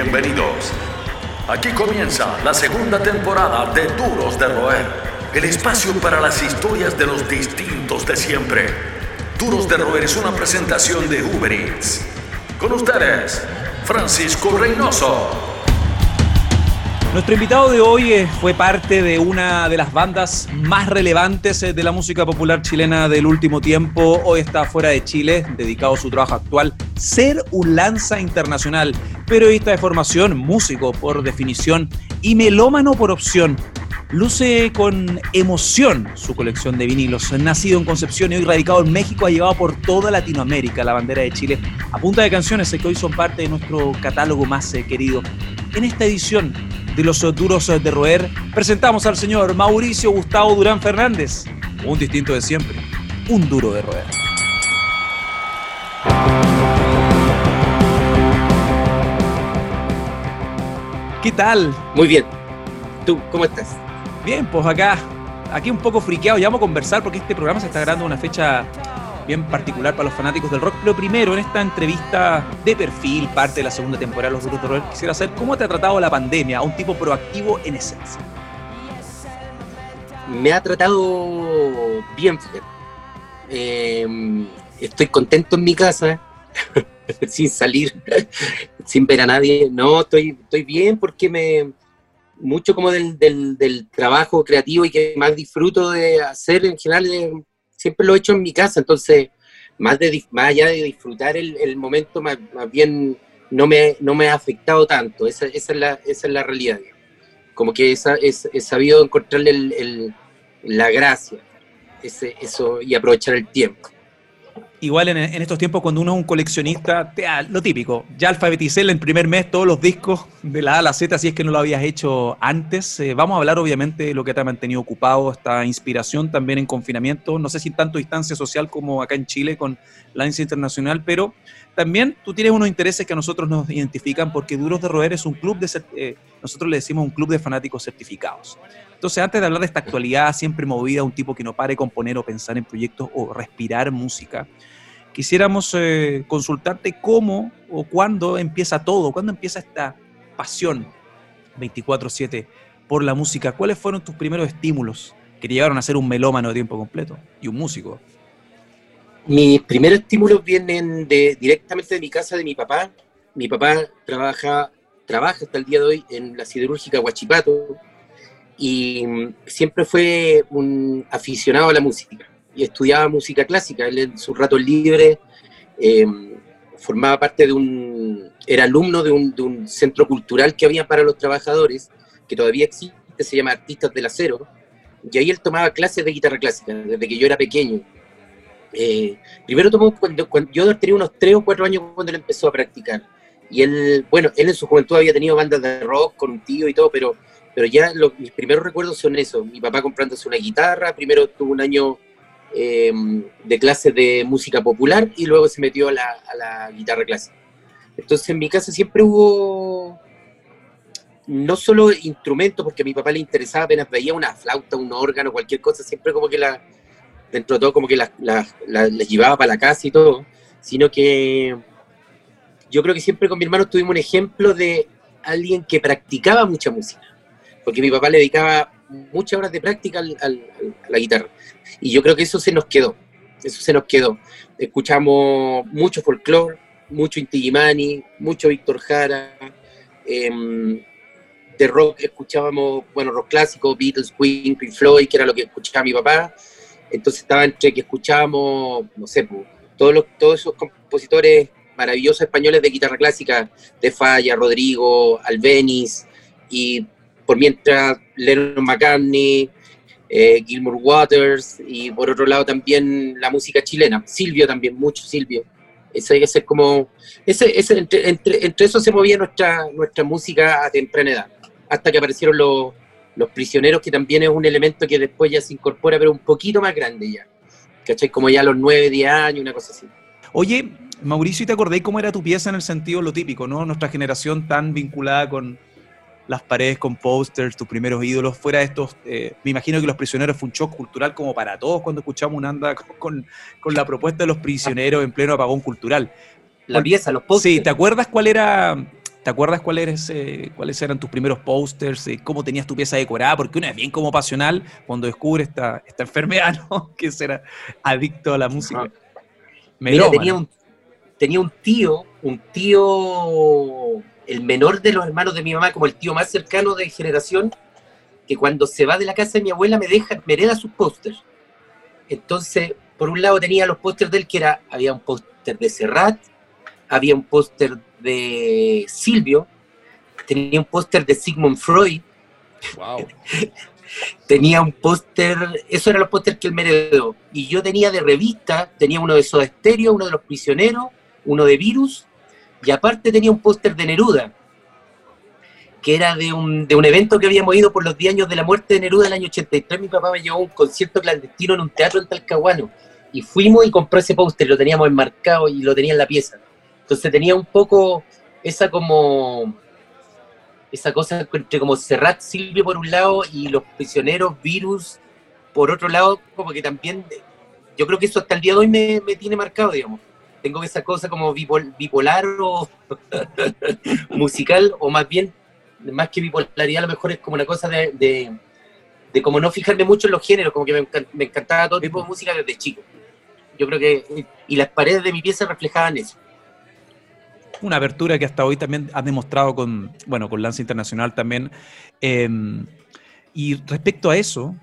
Bienvenidos. Aquí comienza la segunda temporada de Duros de Roer, el espacio para las historias de los distintos de siempre. Duros de Roer es una presentación de Uber Eats. Con ustedes, Francisco Reynoso. Nuestro invitado de hoy eh, fue parte de una de las bandas más relevantes eh, de la música popular chilena del último tiempo. Hoy está fuera de Chile, dedicado a su trabajo actual, ser un lanza internacional, periodista de formación, músico por definición y melómano por opción. Luce con emoción su colección de vinilos. Nacido en Concepción y hoy radicado en México, ha llevado por toda Latinoamérica la bandera de Chile a punta de canciones que hoy son parte de nuestro catálogo más eh, querido. En esta edición de los duros de roer, presentamos al señor Mauricio Gustavo Durán Fernández, un distinto de siempre, un duro de roer. ¿Qué tal? Muy bien. ¿Tú cómo estás? Bien, pues acá, aquí un poco friqueado, ya vamos a conversar porque este programa se está grabando una fecha bien particular para los fanáticos del rock. Pero primero, en esta entrevista de perfil, parte de la segunda temporada de Los Duros de Roer, quisiera saber cómo te ha tratado la pandemia a un tipo proactivo en esencia. Me ha tratado bien, eh, estoy contento en mi casa, sin salir, sin ver a nadie. No, estoy, estoy bien porque me mucho como del, del, trabajo creativo y que más disfruto de hacer en general siempre lo he hecho en mi casa, entonces, más, de, más allá de disfrutar el, momento, más, bien no me, no me ha afectado tanto, esa, esa, es, la, esa es la realidad. Como que esa, es, he sabido encontrarle el, la gracia ese, eso, y aprovechar el tiempo igual en, estos tiempos cuando uno es un coleccionista, te, lo típico, ya alfabeticé en el primer mes todos los discos de la A a la Z, si es que no lo habías hecho antes. Eh, vamos a hablar obviamente de lo que te ha mantenido ocupado, esta inspiración también en confinamiento, no sé si tanto distancia social como acá en Chile con la ANSA Internacional, pero también tú tienes unos intereses que a nosotros nos identifican porque Duros de Roer es un club de, eh, nosotros le decimos un club de fanáticos certificados. Entonces, antes de hablar de esta actualidad siempre movida, un tipo que no pare componer o pensar en proyectos o respirar música, quisiéramos eh, consultarte cómo o cuándo empieza todo, cuándo empieza esta pasión 24/7 por la música. ¿Cuáles fueron tus primeros estímulos que te llevaron a ser un melómano de tiempo completo y un músico? Mis primeros estímulos vienen de, directamente de mi casa de mi papá. Mi papá trabaja, trabaja hasta el día de hoy en la siderúrgica Huachipato, y mm, siempre fue un aficionado a la música y estudiaba música clásica. Él en su rato libre em, formaba parte de un, era alumno de un, de un, centro cultural que había para los trabajadores, que todavía existe, se llama Artistas del Acero, y ahí él tomaba clases de guitarra clásica desde que yo era pequeño. Eh, primero tomó cuando, cuando, yo tenía unos 3 o 4 años cuando él empezó a practicar. Y él, bueno, él en su juventud había tenido bandas de rock con un tío y todo, pero pero ya mis primeros recuerdos son eso, mi papá comprándose una guitarra, primero tuvo un año eh, de clases de música popular y luego se metió a la, guitarra clásica. Entonces en mi casa siempre hubo no solo instrumentos, porque a mi papá le interesaba apenas veía una flauta, un órgano, cualquier cosa, siempre como que la, dentro de todo como que las la, llevaba para la casa y todo, sino que yo creo que siempre con mi hermano tuvimos un ejemplo de alguien que practicaba mucha música porque mi papá le dedicaba muchas horas de práctica a la guitarra. Y yo creo que eso se nos quedó, eso se nos quedó. Escuchamos mucho folclore, mucho Inti mucho Víctor Jara, em, de rock escuchábamos, bueno, rock clásico, Beatles, Queen, Pink Floyd, que era lo que escuchaba mi papá. Entonces estaba entre que escuchábamos, no sé, todos, los, todos esos compositores maravillosos españoles de guitarra clásica, de Falla, Rodrigo, Albeniz, y por mientras Lennon McCartney, eh, Gilmour Waters y por otro lado también la música chilena, Silvio también, mucho Silvio. Ese, ese como, ese, ese, entre, entre, eso se movía nuestra, nuestra música a temprana edad, hasta que aparecieron los, los prisioneros, que también es un elemento que después ya se incorpora, pero un poquito más grande ya. ¿Cachai? Como ya a los 9, 10 años, una cosa así. Oye, Mauricio, ¿y te acordé cómo era tu pieza en el sentido lo típico, ¿no? Nuestra generación tan vinculada con, las paredes con posters, tus primeros ídolos, fuera de estos, eh, me imagino que Los Prisioneros fue un shock cultural como para todos cuando escuchamos una anda con, con, la propuesta de Los Prisioneros en pleno apagón cultural. La pieza, los posters. Sí, ¿te acuerdas cuál era, ¿Te acuerdas cuáles, eh, cuáles eran tus primeros posters? Eh, ¿Cómo tenías tu pieza decorada? Porque uno es bien como pasional cuando descubre esta, esta enfermedad, ¿no? Que será adicto a la música. Mira, tenía un, tenía un tío, un tío, el menor de los hermanos de mi mamá, como el tío más cercano de generación, que cuando se va de la casa de mi abuela me deja, me hereda sus pósters. Entonces, por un lado tenía los pósters de él, que era, había un póster de Serrat, había un póster de Silvio, tenía un póster de Sigmund Freud. Wow. tenía un póster, eso eran los pósters que él me heredó. Y yo tenía de revista, tenía uno de Soda Stereo, uno de Los Prisioneros, uno de Virus, y aparte tenía un póster de Neruda, que era de un, de un evento que habíamos ido por los 10 años de la muerte de Neruda el año 83. Mi papá me llevó a un concierto clandestino en un teatro en Talcahuano. Y fuimos y compré ese póster, lo teníamos enmarcado y lo tenía en la pieza. Entonces tenía un poco esa como esa cosa entre como Serrat Silvio por un lado y los prisioneros Virus por otro lado, como que también yo creo que eso hasta el día de hoy me, me tiene marcado, digamos tengo esa cosa como bipolar o musical, o más bien, más que bipolaridad, a lo mejor es como una cosa de, de, como no fijarme mucho en los géneros, como que me, encantaba todo tipo de música desde chico. Yo creo que, y las paredes de mi pieza reflejaban eso. Una apertura que hasta hoy también has demostrado con, bueno, con Lance Internacional también. Em, y respecto a eso,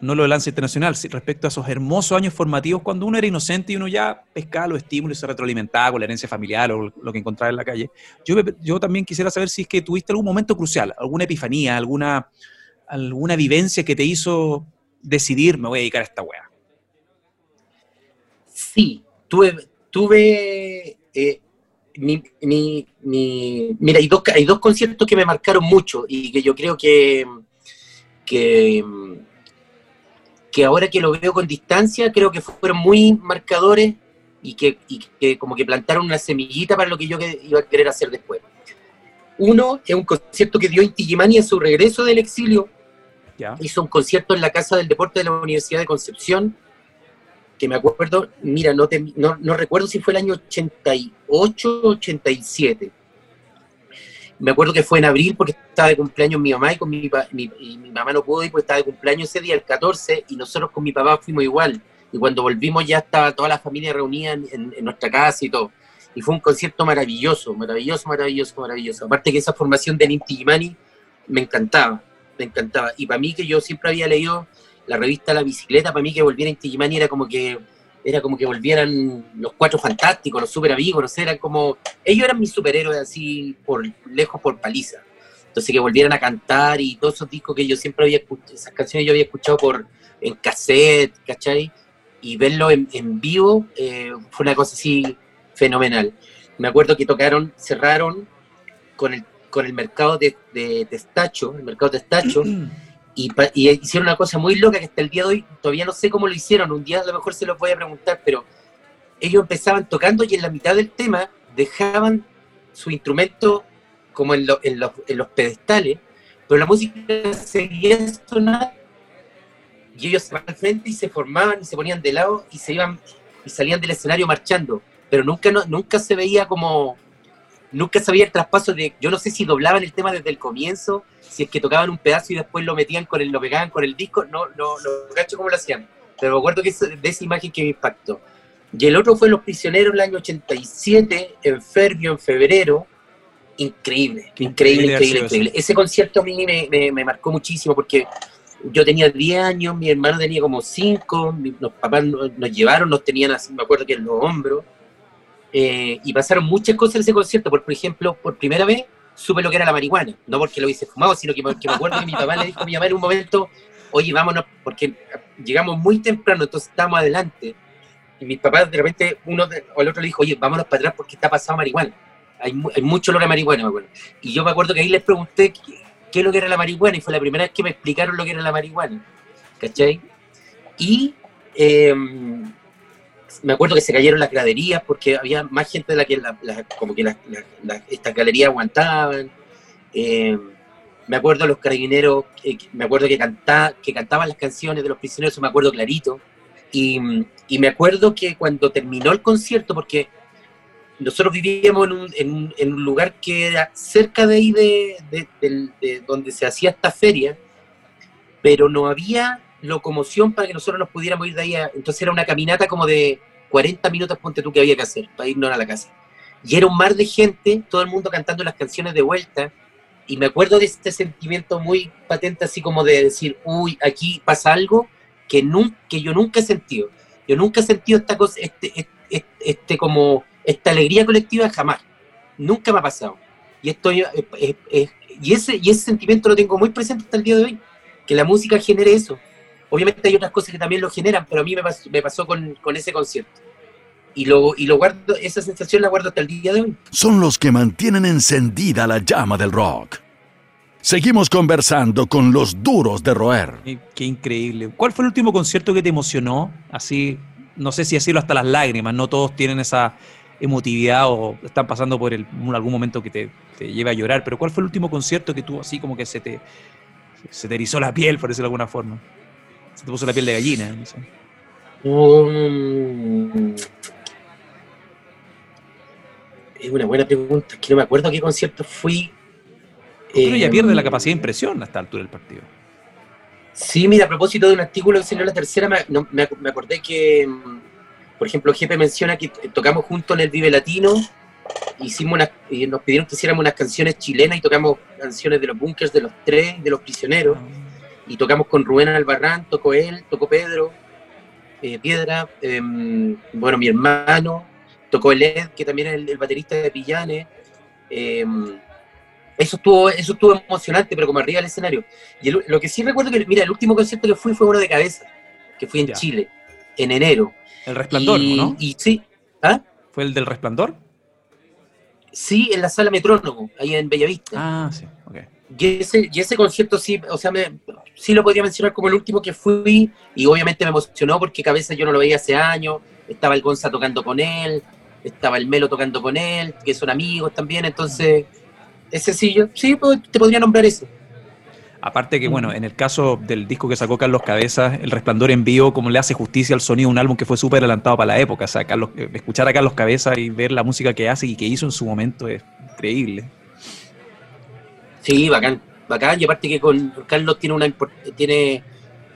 no lo Lance Internacional, respecto a esos hermosos años formativos cuando uno era inocente y uno ya pescaba los estímulos y se retroalimentaba con la herencia familiar o lo que encontraba en la calle. Yo, yo también quisiera saber si es que tuviste algún momento crucial, alguna epifanía, alguna, alguna vivencia que te hizo decidir, me voy a dedicar a esta wea. Sí, tuve, tuve eh, mira, hay dos, hay dos conciertos que me marcaron mucho y que yo creo que, que que ahora que lo veo con distancia, creo que fueron muy marcadores y que, como que plantaron una semillita para lo que yo iba a querer hacer después. Uno es un concierto que dio Inti Gimani en su regreso del exilio. Hizo un concierto en la Casa del Deporte de la Universidad de Concepción, que me acuerdo, mira, no, no, no recuerdo si fue el año 88 o 87 me acuerdo que fue en abril porque estaba de cumpleaños mi mamá y con mi, mi, mamá no pudo ir porque estaba de cumpleaños ese día, el 14, y nosotros con mi papá fuimos igual. Y cuando volvimos ya estaba toda la familia reunida en, nuestra casa y todo. Y fue un concierto maravilloso, maravilloso, maravilloso, maravilloso. Aparte que esa formación de Ninti Gimani me encantaba, me encantaba. Y para mí que yo siempre había leído la revista La Bicicleta, para mí que volviera Inti Gimani era como que era como que volvieran los cuatro fantásticos, los super amigos, no sé, eran como, ellos eran mis superhéroes así por lejos por paliza. Entonces que volvieran a cantar y todos esos discos que yo siempre había escuchado, esas canciones yo había escuchado por en cassette, ¿cachai? Y verlo en, vivo eh, fue una cosa así fenomenal. Me acuerdo que tocaron, cerraron con el, con el mercado de, de Testacho, el mercado de Testacho, Y, hicieron una cosa muy loca que hasta el día de hoy todavía no sé cómo lo hicieron. Un día a lo mejor se los voy a preguntar, pero ellos empezaban tocando y en la mitad del tema dejaban su instrumento como en, en, los, en los, pedestales, pero la música seguía sonando y ellos se al frente y se formaban y se ponían de lado y se iban y salían del escenario marchando, pero nunca, no, nunca se veía como, nunca sabía el traspaso de, yo no sé si doblaban el tema desde el comienzo, si es que tocaban un pedazo y después lo metían con el, lo pegaban con el disco, no, no, no cacho cómo lo hacían, pero me acuerdo que es de esa imagen que me impactó. Y el otro fue Los Prisioneros el año 87, en Ferbio, en febrero, increíble, increíble, increíble, increíble. Ese concierto a mí me, me, marcó muchísimo porque yo tenía 10 años, mi hermano tenía como 5, los papás nos, nos, llevaron, nos tenían así, me acuerdo que en los hombros, eh, y pasaron muchas cosas en ese concierto. Por, ejemplo, por primera vez supe lo que era la marihuana. No porque lo hubiese fumado, sino que, me acuerdo que mi papá le dijo a mi mamá en un momento, oye, vámonos, porque llegamos muy temprano, entonces estamos adelante. Y mis papás de repente, uno o el otro le dijo, oye, vámonos para atrás porque está pasado marihuana. Hay, hay mucho olor a marihuana, me acuerdo. Y yo me acuerdo que ahí les pregunté qué, es lo que era la marihuana y fue la primera vez que me explicaron lo que era la marihuana. ¿Cachai? Y eh, me acuerdo que se cayeron las graderías porque había más gente de la que como que estas galerías aguantaban. Eh, me acuerdo los carabineros, me acuerdo que, cantaba, que cantaban las canciones de los prisioneros, me acuerdo clarito. Y, me acuerdo que cuando terminó el concierto, porque nosotros vivíamos en un, en, lugar que era cerca de ahí de, donde se hacía esta feria, pero no había locomoción para que nosotros nos pudiéramos ir de ahí. entonces era una caminata como de 40 minutos, ponte tú, que había que hacer para irnos a la casa. Y era un mar de gente, todo el mundo cantando las canciones de vuelta. Y me acuerdo de este sentimiento muy patente, así como de decir, uy, aquí pasa algo que, nunca, que yo nunca he sentido. Yo nunca he sentido esta cosa, este, este, este como esta alegría colectiva jamás. Nunca me ha pasado. Y, estoy, eh, eh, eh, y, ese, y ese sentimiento lo tengo muy presente hasta el día de hoy, que la música genere eso. Obviamente hay otras cosas que también lo generan, pero a mí me pasó, me pasó con, con, ese concierto. Y lo, y lo guardo, esa sensación la guardo hasta el día de hoy. Son los que mantienen encendida la llama del rock. Seguimos conversando con los duros de roer. Qué increíble. ¿Cuál fue el último concierto que te emocionó? Así, no sé si decirlo hasta las lágrimas, no todos tienen esa, emotividad o están pasando por algún momento que te, te lleve a llorar, pero ¿cuál fue el último concierto que tú así como que se te, se te erizó la piel, por decirlo de alguna forma? Se te puso la piel de gallina. Um, es una buena pregunta, que no me acuerdo a qué concierto fui. Pero ya pierde la em, capacidad de impresión a esta altura del partido. Sí, mira, a propósito de un artículo que salió en la tercera, me, me acordé que em, por ejemplo, Jefe menciona que tocamos juntos en el Vive Latino, hicimos y nos pidieron que hiciéramos unas canciones chilenas y tocamos canciones de los bunkers de los tres, de los prisioneros, y tocamos con Rubén Albarrán, tocó él, tocó Pedro, eh, Piedra, em, bueno, mi hermano, tocó el Ed, que también es el, baterista de Pillanes. Em, eso estuvo, eso estuvo emocionante, pero como arriba del escenario. Y lo que sí recuerdo que, mira, el último concierto que fui fue uno de cabeza, que fui en Chile, en enero. El Resplandor, ¿no? Y sí. ¿Ah? ¿Fue el del Resplandor? Sí, en la sala Metrónomo, ahí en Bellavista. Ah, sí, ok. Y ese, y ese concierto sí, o sea, me, sí lo podría mencionar como el último que fui y obviamente me emocionó porque Cabeza yo no lo veía hace años, estaba el Gonza tocando con él, estaba el Melo tocando con él, que son amigos también, entonces, ese sí, yo sí te podría nombrar eso. Aparte que, bueno, en el caso del disco que sacó Carlos Cabezas, El Resplandor en vivo, como le hace justicia al sonido, un álbum que fue súper adelantado para la época. O sea, Carlos, eh, escuchar a Carlos Cabezas y ver la música que hace y que hizo en su momento es increíble. Sí, bacán, bacán. Y aparte que con Carlos tiene, una, tiene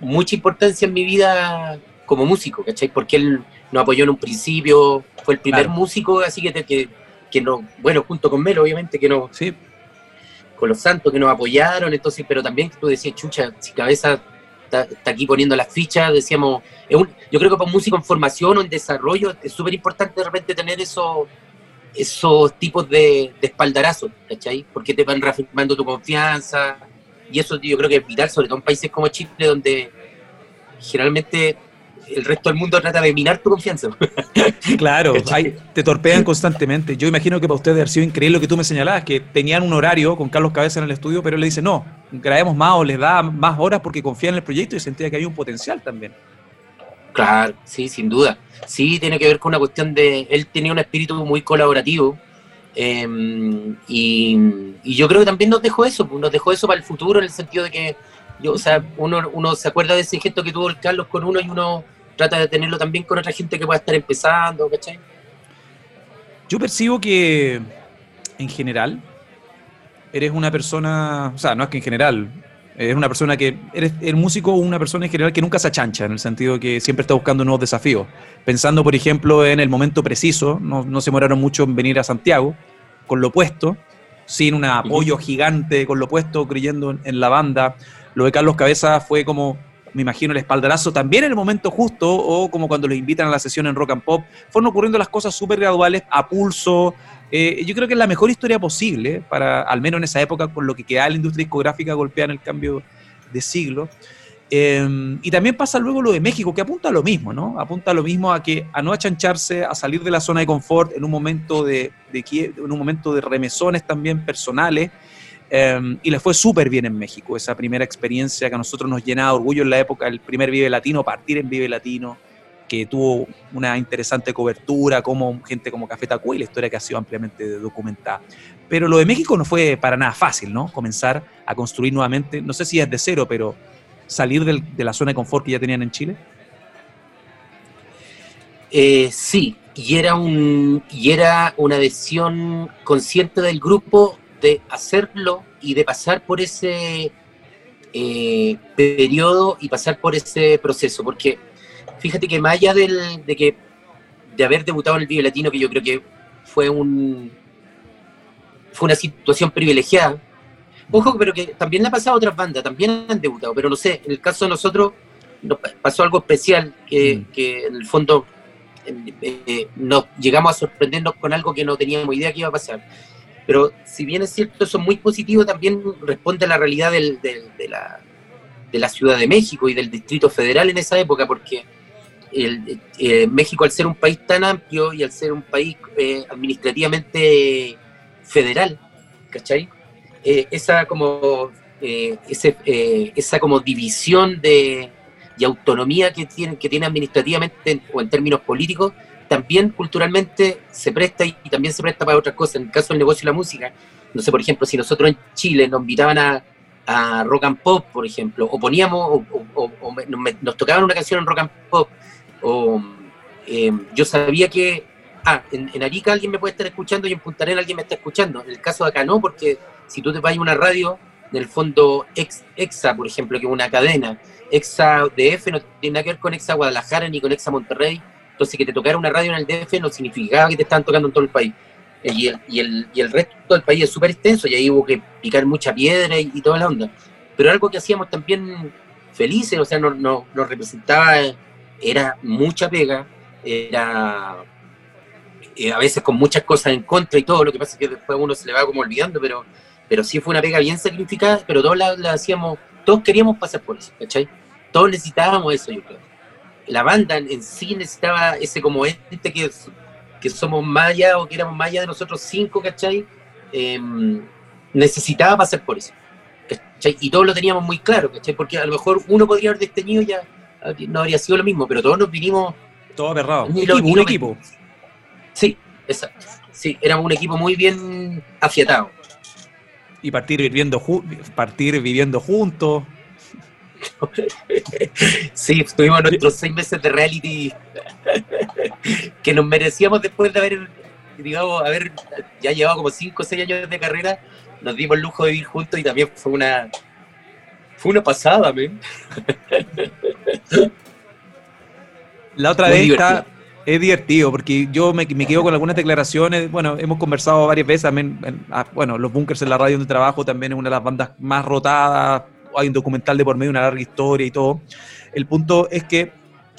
mucha importancia en mi vida como músico, ¿cachai? Porque él nos apoyó en un principio, fue el primer músico, así que, que, que no, bueno, junto con Melo, obviamente, que no, sí con los santos que nos apoyaron, entonces, pero también tú decías, chucha, si cabeza está, aquí poniendo las fichas, decíamos, yo creo que para un músico en formación o en desarrollo es súper importante de repente tener esos, esos tipos de, de espaldarazos, ¿cachai? Porque te van reafirmando tu confianza, y eso yo creo que es vital, sobre todo en países como Chile, donde generalmente el resto del mundo trata de minar tu confianza. Claro, te torpean constantemente. Yo imagino que para ustedes ha sido increíble lo que tú me señalabas, que tenían un horario con Carlos Cabeza en el estudio, pero él le dice, no, grabemos más o les da más horas porque confía en el proyecto y sentía que había un potencial también. Claro, sí, sin duda. Sí, tiene que ver con una cuestión de, él tenía un espíritu muy colaborativo. Em, y, yo creo que también nos dejó eso, pues, nos dejó eso para el futuro en el sentido de que o sea, uno, uno se acuerda de ese gesto que tuvo el Carlos con uno y uno trata de tenerlo también con otra gente que pueda estar empezando, ¿cachai? Yo percibo que en general eres una persona, o sea, no es que en general, eres una persona que, eres el músico una persona en general que nunca se achancha, en el sentido que siempre está buscando nuevos desafíos. Pensando, por ejemplo, en el momento preciso, no, no se demoraron mucho en venir a Santiago, con lo puesto, sin un apoyo gigante con lo puesto, creyendo en, en la banda. Lo de Carlos Cabeza fue como me imagino, el espaldarazo también en el momento justo, o como cuando los invitan a la sesión en Rock and Pop, fueron ocurriendo las cosas súper graduales, a pulso. Eh, yo creo que es la mejor historia posible, para, al menos en esa época, con lo que queda la industria discográfica golpeada en el cambio de siglo. Em, y también pasa luego lo de México, que apunta a lo mismo, ¿no? Apunta a lo mismo a que a no achancharse, a salir de la zona de confort en un momento de, de en un momento de remesones también personales, Em, y le fue súper bien en México, esa primera experiencia que a nosotros nos llenaba de orgullo en la época, el primer Vive Latino, partir en Vive Latino, que tuvo una interesante cobertura, como gente como Café Tacuy, la historia que ha sido ampliamente documentada. Pero lo de México no fue para nada fácil, ¿no? Comenzar a construir nuevamente, no sé si es de cero, pero salir de la zona de confort que ya tenían en Chile. Eh, sí, y era, un, y era una decisión consciente del grupo de hacerlo y de pasar por ese eh, periodo y pasar por ese proceso, porque fíjate que más allá del, de que de haber debutado en el Vive Latino, que yo creo que fue un fue una situación privilegiada. Ojo, pero que también le ha pasado a otras bandas, también han debutado, pero no sé, en el caso de nosotros nos pasó algo especial que, mm. que en el fondo eh, nos llegamos a sorprendernos con algo que no teníamos idea que iba a pasar. Pero si bien es cierto, eso es muy positivo, también responde a la realidad del, de, la, de, la, Ciudad de México y del Distrito Federal en esa época, porque el, eh, México al ser un país tan amplio y al ser un país eh, administrativamente federal, ¿cachai? esa como ese, esa como división de, y autonomía que tiene, que tiene administrativamente o en términos políticos, también culturalmente se presta y, también se presta para otras cosas. En el caso del negocio de la música, no sé, por ejemplo, si nosotros en Chile nos invitaban a, rock and pop, por ejemplo, o poníamos, o, nos, tocaban una canción en rock and pop, o em, yo sabía que, ah, en, Arica alguien me puede estar escuchando y en Punta Arenas alguien me está escuchando. En el caso de acá no, porque si tú te vas a una radio, en el fondo EXA, por ejemplo, que es una cadena, Exa DF no tiene nada que ver con Exa Guadalajara ni con Exa Monterrey. Entonces, que te tocara una radio en el DF no significaba que te estaban tocando en todo el país. Y el, y el, y el resto del país es súper extenso y ahí hubo que picar mucha piedra y, toda la onda. Pero algo que hacíamos también felices, o sea, nos no, representaba, era mucha pega, era eh, a veces con muchas cosas en contra y todo, lo que pasa es que después uno se le va como olvidando, pero, pero sí fue una pega bien sacrificada, pero todos la, la hacíamos todos queríamos pasar por eso, ¿cachai? Todos necesitábamos eso, yo creo. La banda en sí necesitaba ese como este que, que somos allá o que éramos allá de nosotros cinco, ¿cachai? Em, necesitaba pasar por eso. ¿cachai? Y todos lo teníamos muy claro, ¿cachai? Porque a lo mejor uno podría haber destenido ya, no habría sido lo mismo, pero todos nos vinimos... Todo. Un, equipo, un equipo. Sí, exacto. Sí, éramos un equipo muy bien afiatado y partir viviendo, partir viviendo juntos. Sí, tuvimos nuestros seis meses de reality que nos merecíamos después de haber, digamos, haber ya llevado como cinco o seis años de carrera, nos dimos el lujo de vivir juntos y también fue una fue una pasada, men. La otra vez está, es divertido, porque yo me, me, quedo con algunas declaraciones. Bueno, hemos conversado varias veces también. Ah, bueno, Los Bunkers en la radio donde trabajo también es una de las bandas más rotadas. Hay un documental de por medio, una larga historia y todo. El punto es que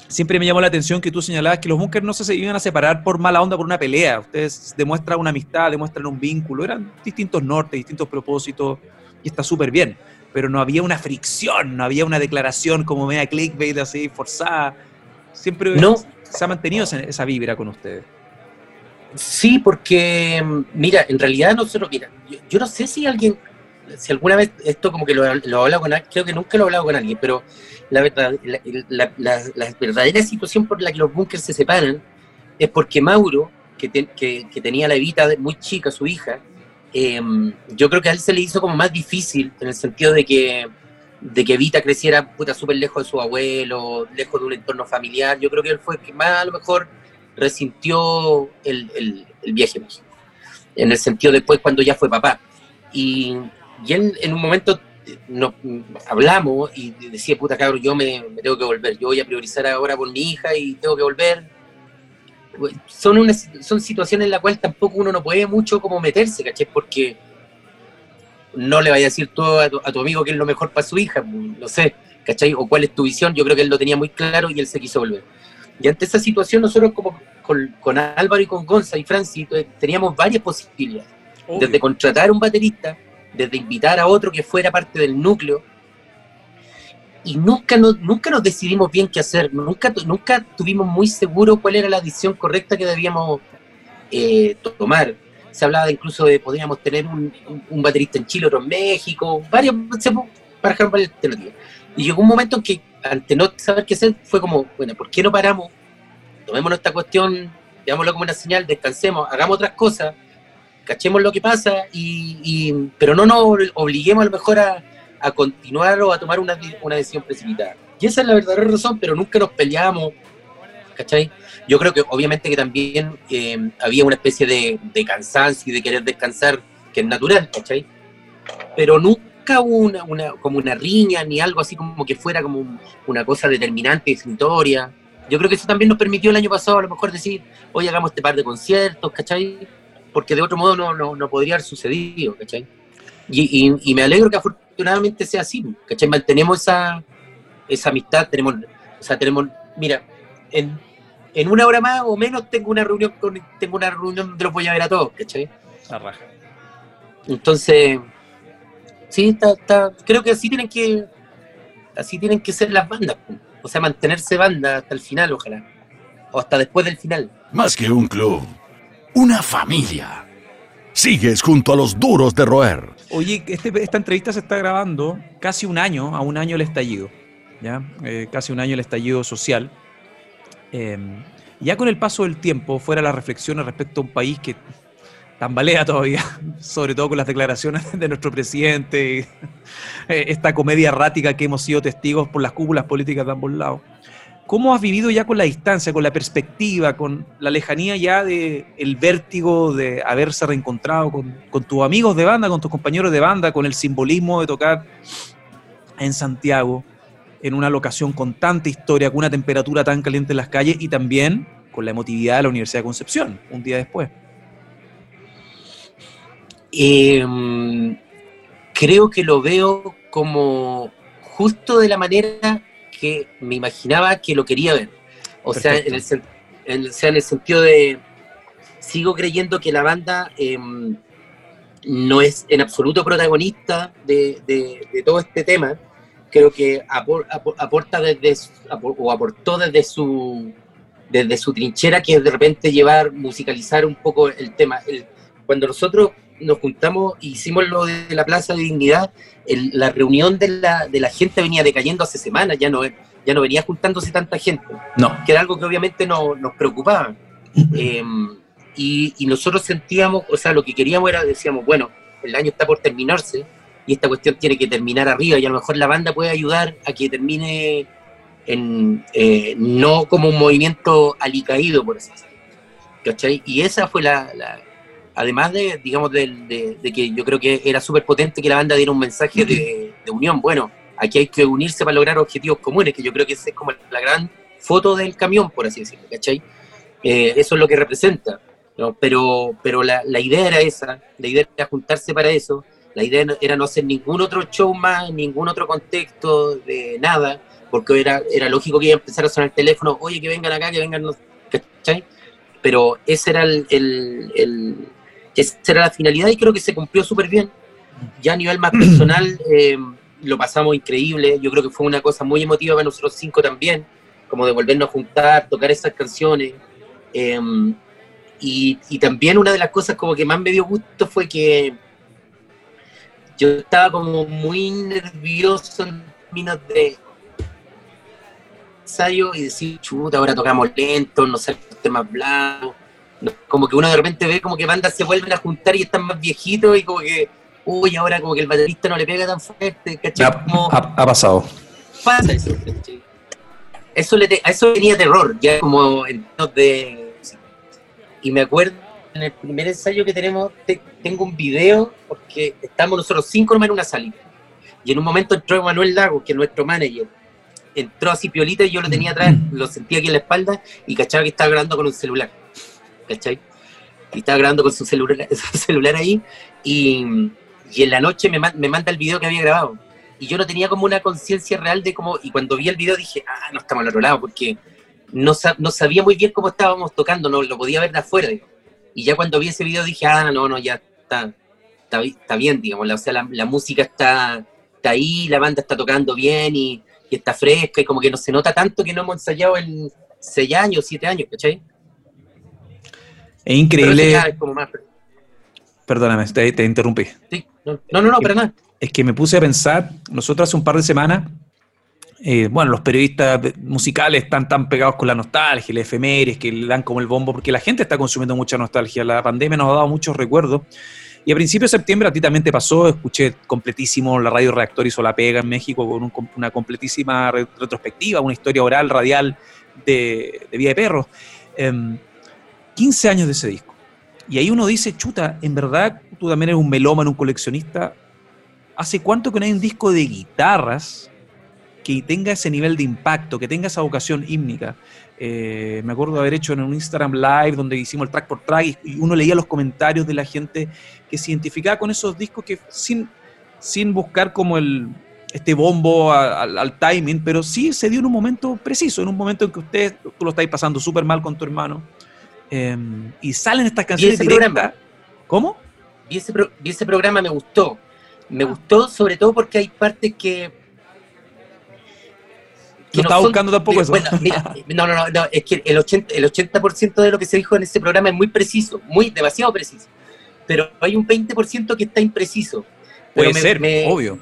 siempre me llamó la atención que tú señalabas que los Bunkers no se iban a separar por mala onda, por una pelea. Ustedes demuestran una amistad, demuestran un vínculo. Eran distintos nortes, distintos propósitos y está súper bien. Pero no había una fricción, no había una declaración como media clickbait así forzada. Siempre. No se ha mantenido esa vibra con ustedes. Sí, porque, mira, en realidad nosotros, mira, yo, no sé si alguien, si alguna vez esto como que lo, lo he hablado con alguien, creo que nunca lo he hablado con alguien, pero la, verdad, la, verdadera situación por la que los bunkers se separan es porque Mauro, que, que, tenía la Evita muy chica, su hija, em, yo creo que a él se le hizo como más difícil en el sentido de que de que Evita creciera puta súper lejos de su abuelo, lejos de un entorno familiar. Yo creo que él fue el que más a lo mejor resintió el, el, el viaje en el sentido después cuando ya fue papá. Y, y él en un momento nos hablamos y decía, puta cabrón, yo me, tengo que volver, yo voy a priorizar ahora por mi hija y tengo que volver. Son, son situaciones en las cuales tampoco uno no puede mucho como meterse, ¿caché? Porque no le vaya a decir todo a tu, amigo que es lo mejor para su hija, no sé, ¿cachai? O cuál es tu visión, yo creo que él lo tenía muy claro y él se quiso volver. Y ante esa situación nosotros como con, Álvaro y con Gonza y Francis eh, teníamos varias posibilidades, desde contratar a un baterista, desde invitar a otro que fuera parte del núcleo, y nunca nos, nunca nos decidimos bien qué hacer, nunca, nunca tuvimos muy seguro cuál era la decisión correcta que debíamos eh, tomar se hablaba incluso de podríamos tener un, baterista en Chile, otro en México, varios, dejar varias alternativas. Y llegó un momento en que, ante no saber qué hacer, fue como, bueno, ¿por qué no paramos? Tomemos esta cuestión, veámoslo como una señal, descansemos, hagamos otras cosas, cachemos lo que pasa, y, pero no nos obliguemos a lo mejor a, a continuar o a tomar una, una decisión precipitada. Y esa es la verdadera razón, pero nunca nos peleamos, ¿cachai? Yo creo que obviamente que también eh, había una especie de, de, cansancio y de querer descansar, que es natural, ¿cachai? Pero nunca hubo una, una, como una riña ni algo así como que fuera como una cosa determinante, definitoria. Yo creo que eso también nos permitió el año pasado a lo mejor decir, hoy hagamos este par de conciertos, ¿cachai? Porque de otro modo no, no, no podría haber sucedido, ¿cachai? Y, y, y, me alegro que afortunadamente sea así, ¿cachai? Mantenemos esa, esa amistad, tenemos, o sea, tenemos, mira, en, en una hora más o menos tengo una reunión con, tengo una reunión donde los voy a ver a todos, ¿cachai? raja. Entonces, sí, está, está, creo que así tienen que, así tienen que ser las bandas, o sea, mantenerse banda hasta el final, ojalá, o hasta después del final. Más que un club, una familia. Sigues junto a los duros de roer. Oye, este, esta entrevista se está grabando casi un año, a un año el estallido, ¿ya? Eh, casi un año el estallido social. Eh, ya con el paso del tiempo, fuera las reflexiones respecto a un país que tambalea todavía, sobre todo con las declaraciones de nuestro presidente, esta comedia errática que hemos sido testigos por las cúpulas políticas de ambos lados. ¿Cómo has vivido ya con la distancia, con la perspectiva, con la lejanía ya de vértigo de haberse reencontrado con, tus amigos de banda, con tus compañeros de banda, con el simbolismo de tocar en Santiago, en una locación con tanta historia, con una temperatura tan caliente en las calles y también con la emotividad de la Universidad de Concepción, un día después? Eh, creo que lo veo como justo de la manera que me imaginaba que lo quería ver. O sea en, el, en, o sea, en el sentido de, sigo creyendo que la banda eh, no es en absoluto protagonista de, de, de, todo este tema. Creo que apor, apor, aporta desde, apor, o aportó desde su, desde su trinchera, que es de repente llevar, musicalizar un poco el tema. El, cuando nosotros nos juntamos e hicimos lo de la Plaza de Dignidad, el, la reunión de la, de la, gente venía decayendo hace semanas, ya no, ya no venía juntándose tanta gente, no. que era algo que obviamente no, nos preocupaba. eh, y, y, nosotros sentíamos, o sea, lo que queríamos era, decíamos, bueno, el año está por terminarse y esta cuestión tiene que terminar arriba y a lo mejor la banda puede ayudar a que termine en, eh, no como un movimiento alicaído, por así decirlo. ¿Cachai? Y esa fue la, la además de, digamos, de, que yo creo que era súper potente que la banda diera un mensaje de, unión. Bueno, aquí hay que unirse para lograr objetivos comunes, que yo creo que esa es como la gran foto del camión, por así decirlo, ¿cachai? Eh, eso es lo que representa. ¿no? Pero, pero la, idea era esa, la idea era juntarse para eso, la idea era no hacer ningún otro show más, ningún otro contexto de nada, porque era, era lógico que iba a empezar a sonar el teléfono, oye, que vengan acá, que vengan, ¿cachai? Pero ese era el esa era la finalidad y creo que se cumplió súper bien. Ya a nivel más personal eh, lo pasamos increíble, yo creo que fue una cosa muy emotiva para nosotros cinco también, como de volvernos a juntar, tocar esas canciones. Eh, y, y, también una de las cosas como que más me dio gusto fue que yo estaba como muy nervioso en términos de ensayo y decir, chuta, ahora tocamos lento, no sé, temas blancos como que uno de repente ve como que bandas se vuelven a juntar y están más viejitos y como que, uy, ahora como que el baterista no le pega tan fuerte, ¿cachai? Ha, como, ha, ha pasado. Pasa eso, ¿cachai? Eso, le te, a eso tenía terror, ya como en de... Y me acuerdo, en el primer ensayo que tenemos, te, tengo un video, porque estamos nosotros cinco nomás en una salida. Y en un momento entró Manuel Lago, que es nuestro manager, entró así piolita y yo lo tenía atrás, lo sentía aquí en la espalda y cachaba que estaba grabando con un celular. ¿Cachai? Y estaba grabando con su celular, su celular ahí y, y, en la noche me, me, manda el video que había grabado. Y yo no tenía como una conciencia real de cómo, y cuando vi el video dije, ah, no estamos al otro lado, porque no, no sabía muy bien cómo estábamos tocando, no lo podía ver de afuera. Y ya cuando vi ese video dije, ah, no, no, ya está, está, está bien, digamos, la, o sea, la, la, música está, está ahí, la banda está tocando bien y, y está fresca y como que no se nota tanto que no hemos ensayado en seis años, siete años, ¿cachai? Es increíble. Es más... Perdóname, te, te interrumpí. Sí. No, no, no, no, para nada. Es que me puse a pensar, nosotros hace un par de semanas, eh, bueno, los periodistas musicales están tan pegados con la nostalgia, las efemérides, que le dan como el bombo, porque la gente está consumiendo mucha nostalgia. La pandemia nos ha dado muchos recuerdos. Y a principios de septiembre a ti también te pasó, escuché completísimo, la radio Reactor hizo la pega en México con un, una completísima retrospectiva, una historia oral, radial de, de Vía de Perros. 15 em, años de ese disco. Y ahí uno dice, chuta, en verdad tú también eres un melómano, un coleccionista. ¿Hace cuánto que no hay un disco de guitarras que tenga ese nivel de impacto, que tenga esa vocación hímnica? Eh, me acuerdo de haber hecho en un Instagram Live donde hicimos el track por track y, uno leía los comentarios de la gente que se identificaba con esos discos que sin, sin buscar como el, este bombo al, timing, pero sí se dio en un momento preciso, en un momento en que usted, tú lo estáis pasando súper mal con tu hermano, em, y salen estas canciones directas. ¿Cómo? Y ese, y ese programa me gustó. Me gustó sobre todo porque hay partes que no estaba buscando tampoco eso. no, no, no, es que el 80%, el 80 de lo que se dijo en ese programa es muy preciso, muy demasiado preciso. Pero hay un 20% que está impreciso. Puede ser, obvio.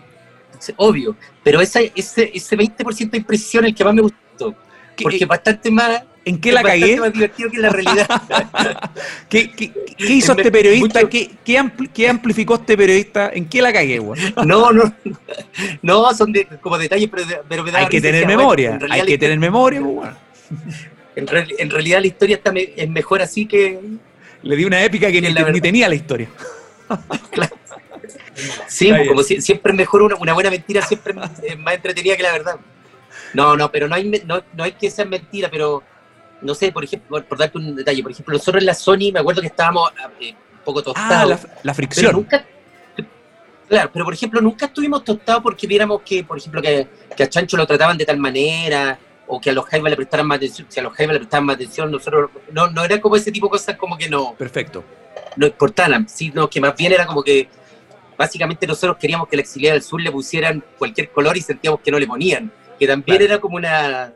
Obvio. Pero ese, ese, ese 20% de imprecisión es el que más me gustó. Porque es bastante más ¿En qué la cagué? más divertido que la realidad. ¿Qué, qué, qué, hizo este periodista? ¿Qué, ¿Qué, amplificó este periodista? ¿En qué la cagué, güey? No, no, no, son de, como detalles, pero, pero Hay que tener memoria, hay que tener memoria, güey. En, en, realidad la historia está es mejor así que... Le di una épica que, ni, ni, tenía la historia. claro. Sí, como siempre es mejor una, una buena mentira, siempre es más entretenida que la verdad. No, no, pero no hay, no, no hay que ser mentira, pero no sé, por ejemplo, por, darte un detalle, por ejemplo, nosotros en la Sony me acuerdo que estábamos eh, un poco tostados. Ah, la, fricción. claro, pero por ejemplo, nunca estuvimos tostados porque viéramos que, por ejemplo, que, a Chancho lo trataban de tal manera, o que a los Jaivas le prestaran más atención, si a los Jaivas le prestaban más atención, nosotros, no, no era como ese tipo de cosas como que no. Perfecto. No importaban, sino que más bien era como que básicamente nosotros queríamos que la exiliada del sur le pusieran cualquier color y sentíamos que no le ponían, que también era como una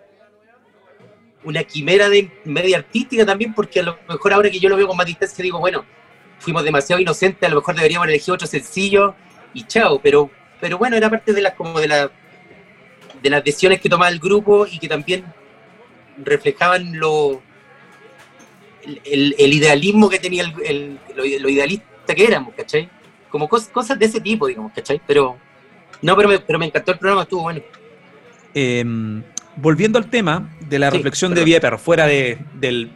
una quimera de media artística también, porque a lo mejor ahora que yo lo veo con más distancia digo, bueno, fuimos demasiado inocentes, a lo mejor deberíamos elegir otro sencillo y chao, pero, pero bueno, era parte de las como de la, de las decisiones que tomaba el grupo y que también reflejaban lo el, idealismo que tenía el, lo, idealista que éramos, ¿cachai? Como cosas de ese tipo, digamos, ¿cachai? Pero no, pero me, pero me encantó el programa, estuvo bueno. Eh, volviendo al tema de la reflexión de Vieper, fuera de, del...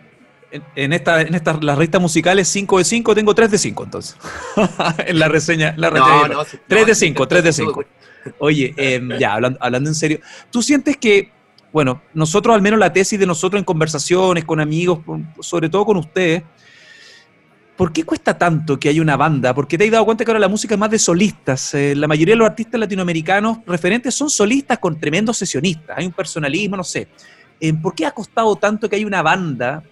En, esta, en estas las ristas musicales 5 de 5, tengo 3 de 5 entonces. en la reseña. La no, no, 3 de 5, 3 de 5. Oye, em, ya, hablando, hablando en serio, ¿tú sientes que, bueno, nosotros al menos la tesis de nosotros en conversaciones con amigos, sobre todo con ustedes, ¿Por qué cuesta tanto que haya una banda? Porque te has dado cuenta que ahora la música es más de solistas. Eh, la mayoría de los artistas latinoamericanos referentes son solistas con tremendos sesionistas. Hay un personalismo, no sé. Eh, ¿Por qué ha costado tanto que haya una banda,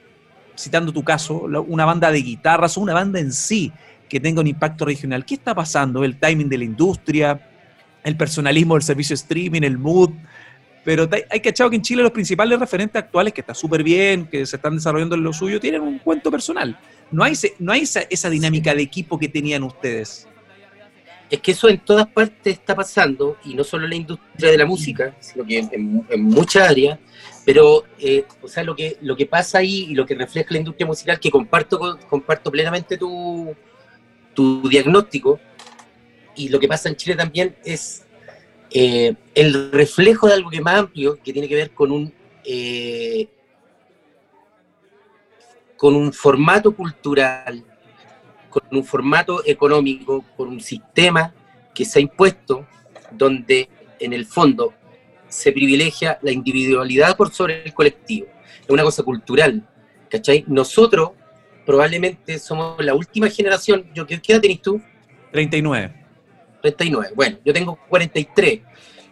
citando tu caso, una banda de guitarras o una banda en sí que tenga un impacto regional? ¿Qué está pasando? ¿El timing de la industria? ¿El personalismo del servicio streaming? ¿El mood? Pero hay que echar que en Chile los principales referentes actuales, que está súper bien, que se están desarrollando en lo suyo, tienen un cuento personal. No hay, no hay esa, dinámica de equipo que tenían ustedes. Es que eso en todas partes está pasando, y no solo en la industria de la música, sino que en, muchas áreas, pero eh, o sea, lo que, lo que pasa ahí y lo que refleja la industria musical, que comparto, comparto plenamente tu, tu diagnóstico, y lo que pasa en Chile también es eh, el reflejo de algo que más amplio, que tiene que ver con un, eh, con un formato cultural, con un formato económico, con un sistema que se ha impuesto, donde en el fondo se privilegia la individualidad por sobre el colectivo. Es una cosa cultural, ¿cachai? Nosotros probablemente somos la última generación, yo, ¿qué edad tenés tú? 39. 39. Bueno, yo tengo 43.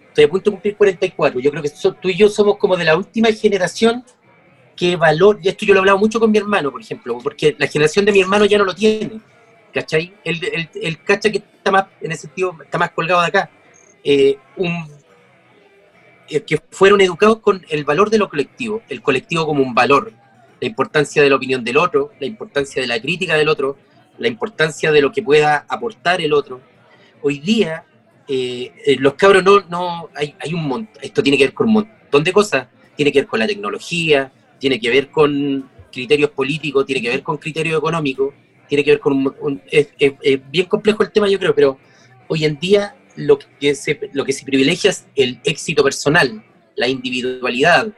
Estoy a punto de cumplir 44. Yo creo que tú y yo somos como de la última generación que valor, y esto yo lo he hablado mucho con mi hermano, por ejemplo, porque la generación de mi hermano ya no lo tiene. ¿Cachai? El, el, cacha que está más, en ese sentido, está más colgado de acá. Eh, un, eh, que fueron educados con el valor de lo colectivo, el colectivo como un valor, la importancia de la opinión del otro, la importancia de la crítica del otro, la importancia de lo que pueda aportar el otro, hoy día eh, eh, los cabros no, no hay, hay un montón, esto tiene que ver con un montón de cosas, tiene que ver con la tecnología, tiene que ver con criterios políticos, tiene que ver con criterios económicos, tiene que ver con un, es, bien complejo el tema yo creo, pero hoy en día lo que se, lo que se privilegia es el éxito personal, la individualidad,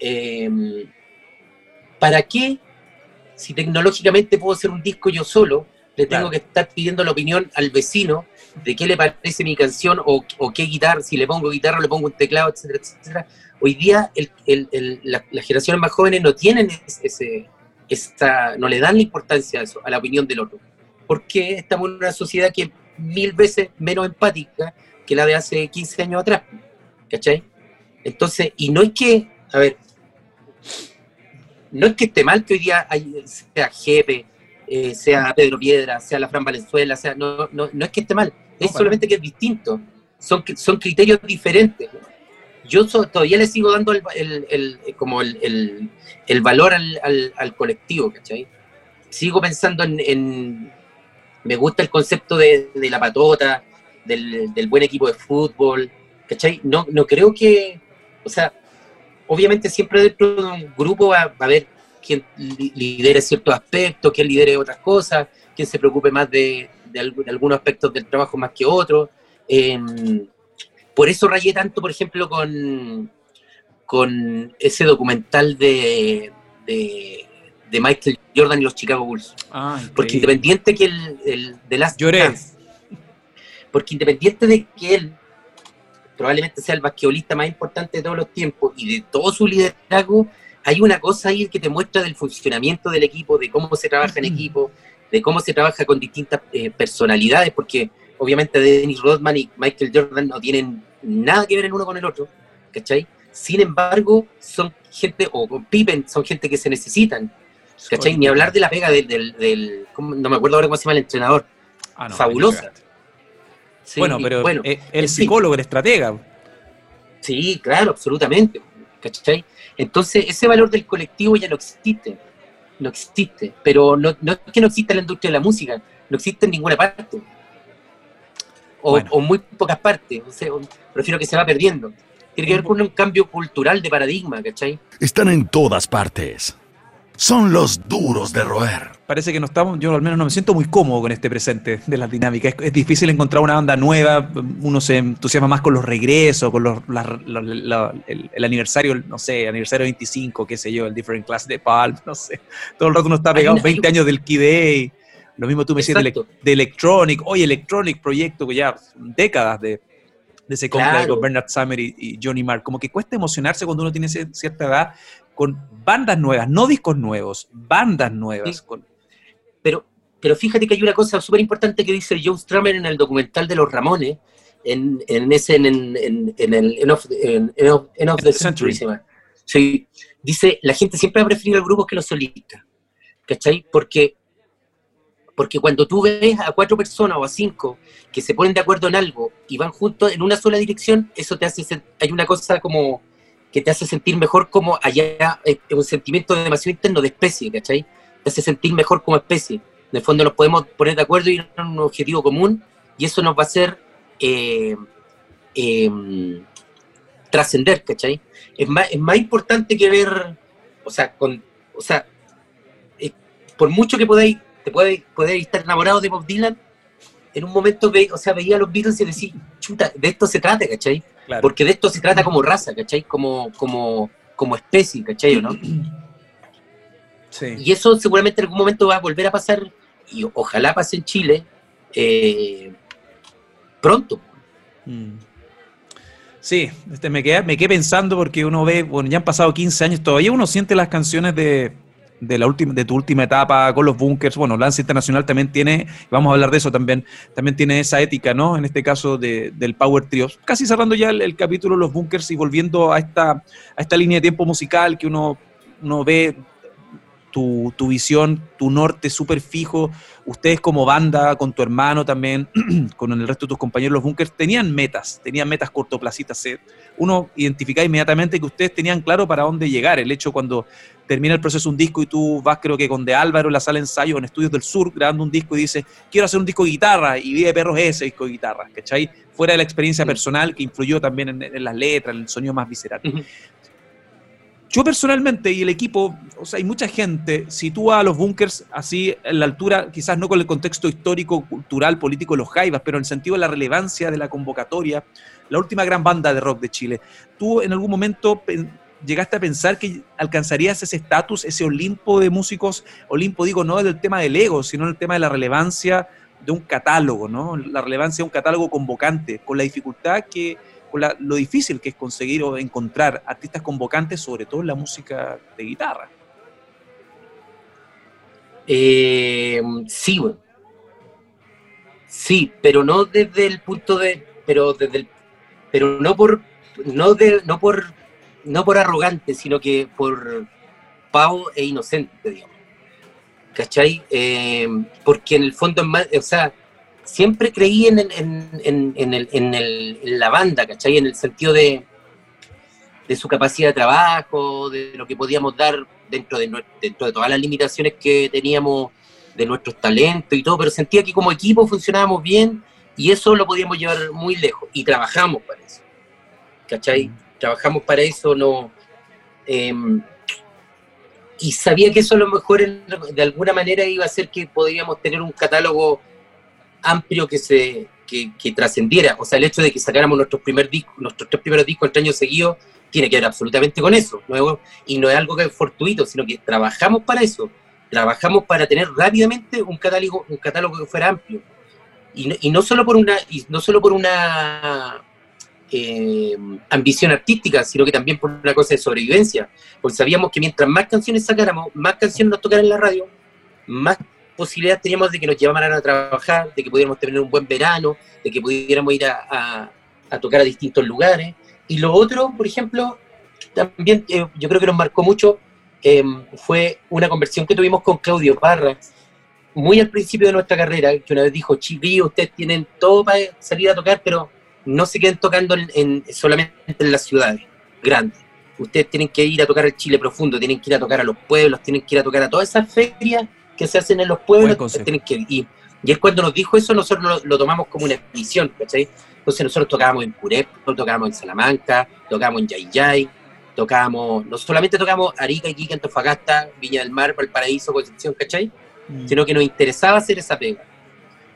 em, ¿para qué, si tecnológicamente puedo hacer un disco yo solo, le tengo que estar pidiendo la opinión al vecino de qué le parece mi canción o, qué guitarra, si le pongo guitarra, le pongo un teclado, etcétera, etcétera? Hoy día las generaciones más jóvenes no tienen ese, esta, no le dan la importancia a eso, a la opinión del otro. Porque estamos en una sociedad que es mil veces menos empática que la de hace 15 años atrás. ¿Cachai? Entonces, y no es que, a ver, no es que esté mal que hoy día sea Jefe, eh, sea Pedro Piedra, sea la Fran Valenzuela, sea, no, no, no es que esté mal, es solamente que es distinto. Son, son criterios diferentes. Yo todavía le sigo dando el, el, como el, valor al, al, colectivo, ¿cachai? Sigo pensando en, Me gusta el concepto de, de la patota, del, del, buen equipo de fútbol, ¿cachai? No, no creo que. O sea, obviamente siempre dentro de un grupo va, a haber quien lidere ciertos aspectos, quien lidere otras cosas, quien se preocupe más de, de, algunos aspectos del trabajo más que otros. Em, por eso rayé tanto, por ejemplo, con, con ese documental de, de, Michael Jordan y los Chicago Bulls. Ah, porque independiente que el, el Last Lloré. porque independiente de que él probablemente sea el basquetbolista más importante de todos los tiempos y de todo su liderazgo, hay una cosa ahí que te muestra del funcionamiento del equipo, de cómo se trabaja en equipo, de cómo se trabaja con distintas eh, personalidades, porque obviamente Dennis Rodman y Michael Jordan no tienen nada que ver el uno con el otro, ¿cachai? Sin embargo, son gente, o con Pippen, son gente que se necesitan, ¿cachai? Ni hablar de la pega del, no me acuerdo ahora cómo se llama el entrenador, ah, fabulosa bueno, pero bueno, el psicólogo, el estratega. Sí, claro, absolutamente. ¿Cachai? Entonces, ese valor del colectivo ya no existe. No existe. Pero no, es que no exista en la industria de la música, no existe en ninguna parte. O, muy pocas partes. prefiero que se va perdiendo. Tiene que ver con un cambio cultural de paradigma, ¿cachai? Están en todas partes son los duros de roer. Parece que no estamos, yo al menos no me siento muy cómodo con este presente de las dinámicas. Es, difícil encontrar una banda nueva, uno se entusiasma más con los regresos, con los, el, aniversario, no sé, aniversario 25, qué sé yo, el Different Class de Palm, no sé. Todo el rato uno está pegado 20 años del Key Lo mismo tú me decías de, Electronic, hoy Electronic, proyecto que ya décadas de, de ese claro. con Bernard Summer y, Johnny Mark. Como que cuesta emocionarse cuando uno tiene cierta edad con bandas nuevas, no discos nuevos, bandas nuevas. Pero, pero fíjate que hay una cosa súper importante que dice Joe Strummer en el documental de los Ramones, en, en ese, en, en, en el End of, the Century. Sí, dice, la gente siempre va a preferir el grupo que los solistas. ¿Cachai? Porque, porque cuando tú ves a cuatro personas o a cinco que se ponen de acuerdo en algo y van juntos en una sola dirección, eso te hace, hay una cosa como que te hace sentir mejor como allá, es un sentimiento demasiado interno de especie, ¿cachai? Hace sentir mejor como especie. En el fondo nos podemos poner de acuerdo y ir a un objetivo común y eso nos va a hacer eh, em, trascender, ¿cachai? Es más, es más importante que ver, o sea, con, o sea, eh, por mucho que podáis, te puede, poder estar enamorado de Bob Dylan, en un momento ve, o sea, veía a los Beatles y decía, chuta, de esto se trata, ¿cachai? Porque de esto se trata como raza, ¿cachai? Como, como, como especie, ¿cachai? ¿no? Sí. Y eso seguramente en algún momento va a volver a pasar, y ojalá pase en Chile eh, pronto. Mm. Sí, este, me, quedé, me quedé pensando porque uno ve, bueno, ya han pasado 15 años, todavía uno siente las canciones de, de, la última, de tu última etapa con los bunkers. Bueno, Lance Internacional también tiene, vamos a hablar de eso también, también tiene esa ética, ¿no? En este caso de, del Power Trio. Casi cerrando ya el, capítulo de los bunkers y volviendo a esta, a esta línea de tiempo musical que uno, uno ve tu, tu, visión, tu norte súper fijo. Ustedes como banda, con tu hermano también, con el resto de tus compañeros, los bunkers, tenían metas, tenían metas cortoplacistas. Uno identifica inmediatamente que ustedes tenían claro para dónde llegar. El hecho cuando termina el proceso un disco y tú vas creo que con De Álvaro en la sala de ensayo en Estudios del Sur grabando un disco y dices, quiero hacer un disco de guitarra y Vida de Perros es ese disco de guitarra, ¿cachai? Fuera de la experiencia personal que influyó también en, las letras, en el sonido más visceral. Yo personalmente y el equipo, o sea, hay mucha gente sitúa a los bunkers así en la altura, quizás no con el contexto histórico, cultural, político de los Jaivas, pero en el sentido de la relevancia de la convocatoria, la última gran banda de rock de Chile. ¿Tú en algún momento llegaste a pensar que alcanzarías ese estatus, ese Olimpo de músicos? Olimpo digo, no del tema del ego, sino el tema de la relevancia de un catálogo, ¿no? La relevancia de un catálogo convocante, con la dificultad que, lo difícil que es conseguir o encontrar artistas convocantes, sobre todo en la música de guitarra. Eh, sí, sí, pero no desde el punto de, pero desde el, pero no por, no de, no por, no por arrogante, sino que por pavo e inocente, digamos. ¿Cachai? Eh, porque en el fondo es más, o sea, siempre creí en, la banda, ¿cachai? En el sentido de, de su capacidad de trabajo, de lo que podíamos dar dentro de, dentro de todas las limitaciones que teníamos de nuestros talentos y todo, pero sentía que como equipo funcionábamos bien y eso lo podíamos llevar muy lejos y trabajamos para eso. ¿Cachai? Trabajamos para eso, no... Em, y sabía que eso a lo mejor de alguna manera iba a hacer que podíamos tener un catálogo amplio que se que, trascendiera. O sea, el hecho de que sacáramos nuestros, primer disco, nuestros tres primeros discos el este año seguido tiene que ver absolutamente con eso. y no es algo que es fortuito, sino que trabajamos para eso. Trabajamos para tener rápidamente un catálogo, un catálogo que fuera amplio. Y no, y no solo por una, y no solo por una eh, ambición artística, sino que también por una cosa de sobrevivencia. Porque sabíamos que mientras más canciones sacáramos, más canciones nos tocaran en la radio, más posibilidades teníamos de que nos llevaran a trabajar, de que pudiéramos tener un buen verano, de que pudiéramos ir a, tocar a distintos lugares. Y lo otro, por ejemplo, también eh, yo creo que nos marcó mucho, eh, fue una conversión que tuvimos con Claudio Parra, muy al principio de nuestra carrera, que una vez dijo, chiquillos, ustedes tienen todo para salir a tocar, pero no se queden tocando en, solamente en las ciudades grandes. Ustedes tienen que ir a tocar el Chile profundo, tienen que ir a tocar a los pueblos, tienen que ir a tocar a todas esas ferias que se hacen en los pueblos, tienen que y, y él cuando nos dijo eso, nosotros lo, tomamos como una misión, ¿cachai? Entonces nosotros tocábamos en Purepo, tocábamos en Salamanca, tocábamos en Yayay, tocábamos, no solamente tocábamos Arica, Iquique, Antofagasta, Viña del Mar, Valparaíso, Concepción, ¿cachai? Mm. Sino que nos interesaba hacer esa pega.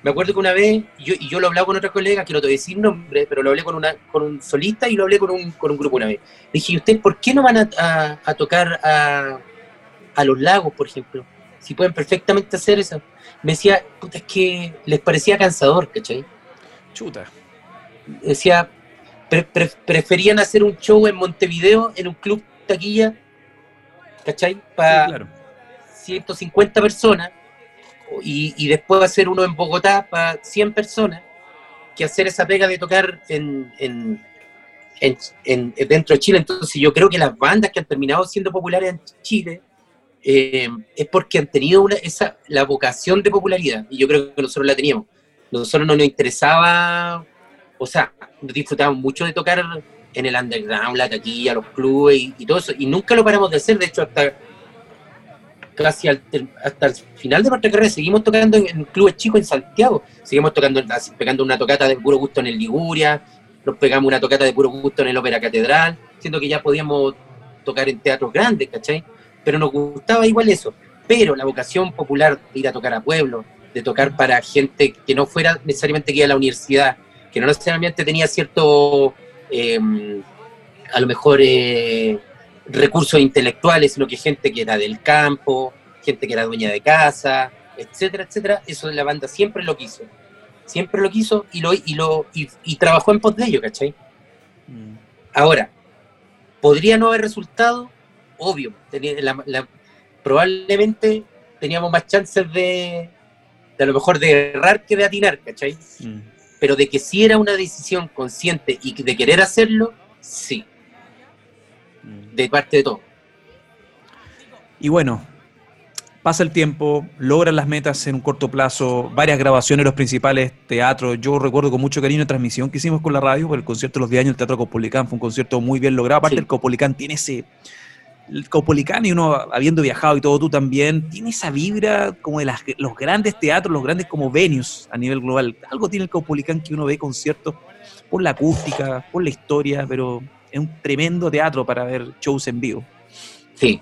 Me acuerdo que una vez, yo, y yo lo hablaba con otra colega, que no te voy a decir nombre, pero lo hablé con, una, con un solista y lo hablé con un, con un grupo una vez. dije, ¿y ustedes por qué no van a, a, tocar a, a los lagos, por ejemplo? Si pueden perfectamente hacer eso. Me decía, puta, es que les parecía cansador, ¿cachai? Chuta. Decía, preferían hacer un show en Montevideo, en un club taquilla, ¿cachai? Para 150 personas, y, después hacer uno en Bogotá para 100 personas, que hacer esa pega de tocar en, en, en, dentro de Chile. Entonces yo creo que las bandas que han terminado siendo populares en Chile, eh, es porque han tenido una, esa, la vocación de popularidad, y yo creo que nosotros la teníamos. Nosotros no nos interesaba, o sea, disfrutábamos mucho de tocar en el underground, la taquilla, los clubes y, todo eso, y nunca lo paramos de hacer, de hecho, hasta casi hasta el final de nuestra carrera seguimos tocando en, clubes chicos en Santiago, seguimos tocando, pegando una tocata de puro gusto en el Liguria, nos pegamos una tocata de puro gusto en el Ópera Catedral, siendo que ya podíamos tocar en teatros grandes, ¿cachai? Pero nos gustaba igual eso. Pero la vocación popular de ir a tocar a pueblos, de tocar para gente que no fuera necesariamente que iba a la universidad, que no necesariamente tenía cierto, em, a lo mejor, eh, recursos intelectuales, sino que gente que era del campo, gente que era dueña de casa, etcétera, etcétera, eso la banda siempre lo quiso. Siempre lo quiso y lo, y lo y, trabajó en pos de ello, ¿cachai? Mm. Ahora, ¿podría no haber resultado? Obvio, probablemente teníamos más chances de, a lo mejor de errar que de atinar, ¿cachai? Mm. Pero de que si era una decisión consciente y de querer hacerlo, sí. Mm. De parte de todo. Y bueno, pasa el tiempo, logran las metas en un corto plazo, varias grabaciones en los principales teatros. Yo recuerdo con mucho cariño la transmisión que hicimos con la radio por el concierto de los 10 años del Teatro Copolicán. Fue un concierto muy bien logrado. Aparte, el Copolicán tiene ese, el Caupolicán y uno habiendo viajado y todo tú también, tiene esa vibra como de los grandes teatros, los grandes como venues a nivel global. Algo tiene el Caupolicán que uno ve conciertos por la acústica, por la historia, pero es un tremendo teatro para ver shows en vivo. Sí.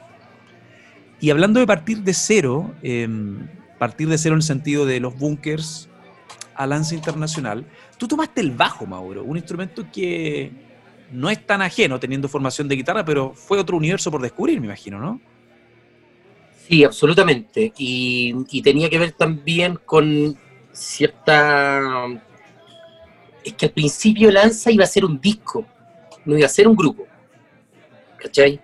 Y hablando de partir de cero, em, partir de cero en el sentido de los bunkers a lanza internacional, tú tomaste el bajo, Mauro, un instrumento que no es tan ajeno teniendo formación de guitarra, pero fue otro universo por descubrir, me imagino, ¿no? Sí, absolutamente. Y, y tenía que ver también con cierta... Es que al principio Lanza iba a ser un disco, no iba a ser un grupo. ¿Cachai?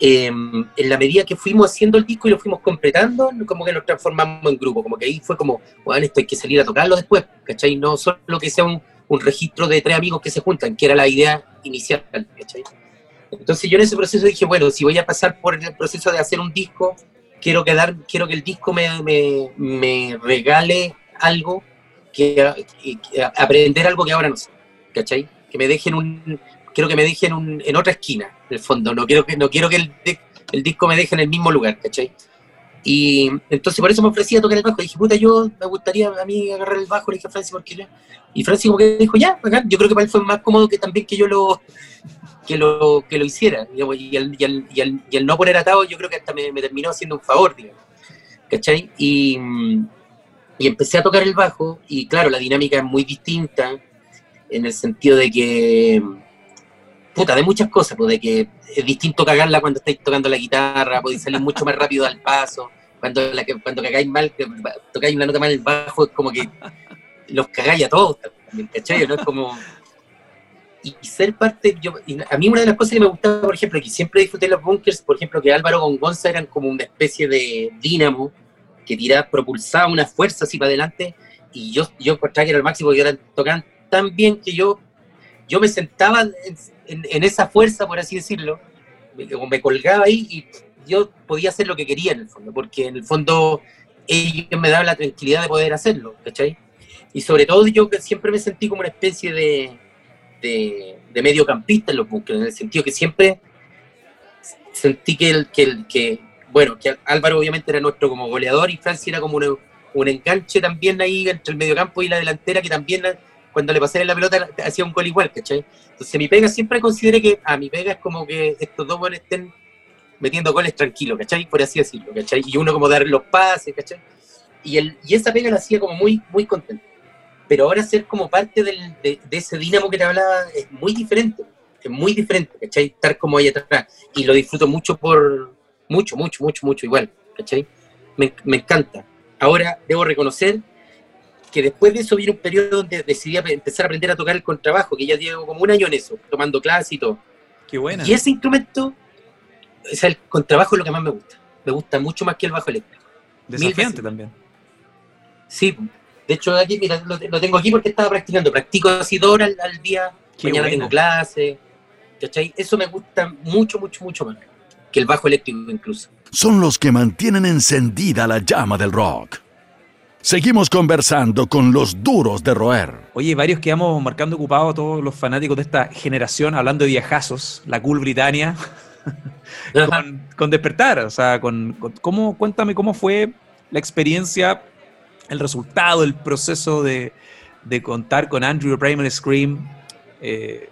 Eh, en la medida que fuimos haciendo el disco y lo fuimos completando, como que nos transformamos en grupo, como que ahí fue como, bueno, esto hay que salir a tocarlo después, ¿cachai? No solo que sea un, un registro de tres amigos que se juntan, que era la idea inicial, ¿cachai? Entonces yo en ese proceso dije, bueno, si voy a pasar por el proceso de hacer un disco, quiero, quedar, quiero que el disco me, me, me regale algo, que, aprender algo que ahora no sé, ¿cachai? Que me dejen un, quiero que me dejen un, en otra esquina, en el fondo, no quiero que, no quiero que el, el disco me deje en el mismo lugar, ¿cachai? Y entonces por eso me ofrecía tocar el bajo. dije, puta, yo me gustaría a mí agarrar el bajo. Le dije a Francis, ¿por qué Y Francis como que dijo, ya, acá. yo creo que para él fue más cómodo que también que yo lo que lo, que lo hiciera. Y el, y, el, y, el, no poner atado, yo creo que hasta me, terminó haciendo un favor, digamos. ¿Cachai? Y, y empecé a tocar el bajo. Y claro, la dinámica es muy distinta en el sentido de que puta, de muchas cosas, pues de que es distinto cagarla cuando estáis tocando la guitarra, podéis salir mucho más rápido al paso, cuando, cuando cagáis mal, que tocáis una nota mal en el bajo, es como que los cagáis a todos ¿cachai? ¿no? Es como... Y ser parte, yo, a mí una de las cosas que me gustaba, por ejemplo, que siempre disfruté los bunkers, por ejemplo, que Álvaro con Gonza eran como una especie de dínamo que tiraba, propulsaba una fuerza así para adelante, y yo, yo encontraba que era el máximo, porque eran, tocaban tan bien que yo, yo me sentaba en, esa fuerza, por así decirlo, me, me colgaba ahí y yo podía hacer lo que quería en el fondo, porque en el fondo ellos me daban la tranquilidad de poder hacerlo, ¿cachai? Y sobre todo yo siempre me sentí como una especie de, de, mediocampista en los bunkers, en el sentido que siempre sentí que, el, que, el, que, bueno, que Álvaro obviamente era nuestro como goleador y Francia era como un, un enganche también ahí entre el mediocampo y la delantera que también cuando le pasé la pelota hacía un gol igual, ¿cachai? Entonces mi pega siempre consideré que a mi pega es como que estos dos goles estén metiendo goles tranquilos, ¿cachai? Por así decirlo, ¿cachai? Y uno como dar los pases, ¿cachai? Y, el, y esa pega la hacía como muy, muy contento. Pero ahora ser como parte del, de, ese dínamo que te hablaba es muy diferente, es muy diferente, ¿cachai? Estar como ahí atrás. Y lo disfruto mucho por, mucho, mucho, mucho, mucho igual, ¿cachai? Me, me encanta. Ahora debo reconocer que después de eso viene un periodo donde decidí empezar a aprender a tocar el contrabajo, que ya llevo como un año en eso, tomando clases y todo. Qué buena. Y ese instrumento, o sea, el contrabajo es lo que más me gusta. Me gusta mucho más que el bajo eléctrico. Desafiante también. Sí, de hecho aquí, mira, lo, tengo aquí porque estaba practicando. Practico así dos horas al, día, mañana tengo clase, ¿cachai? Eso me gusta mucho, mucho, mucho más que el bajo eléctrico incluso. Son los que mantienen encendida la llama del rock. Seguimos conversando con los duros de roer. Oye, varios quedamos marcando ocupados todos los fanáticos de esta generación, hablando de viajazos, la Cool Britannia, con, despertar. O sea, con, cómo, cuéntame cómo fue la experiencia, el resultado, el proceso de, contar con Andrew Primal Scream. Eh,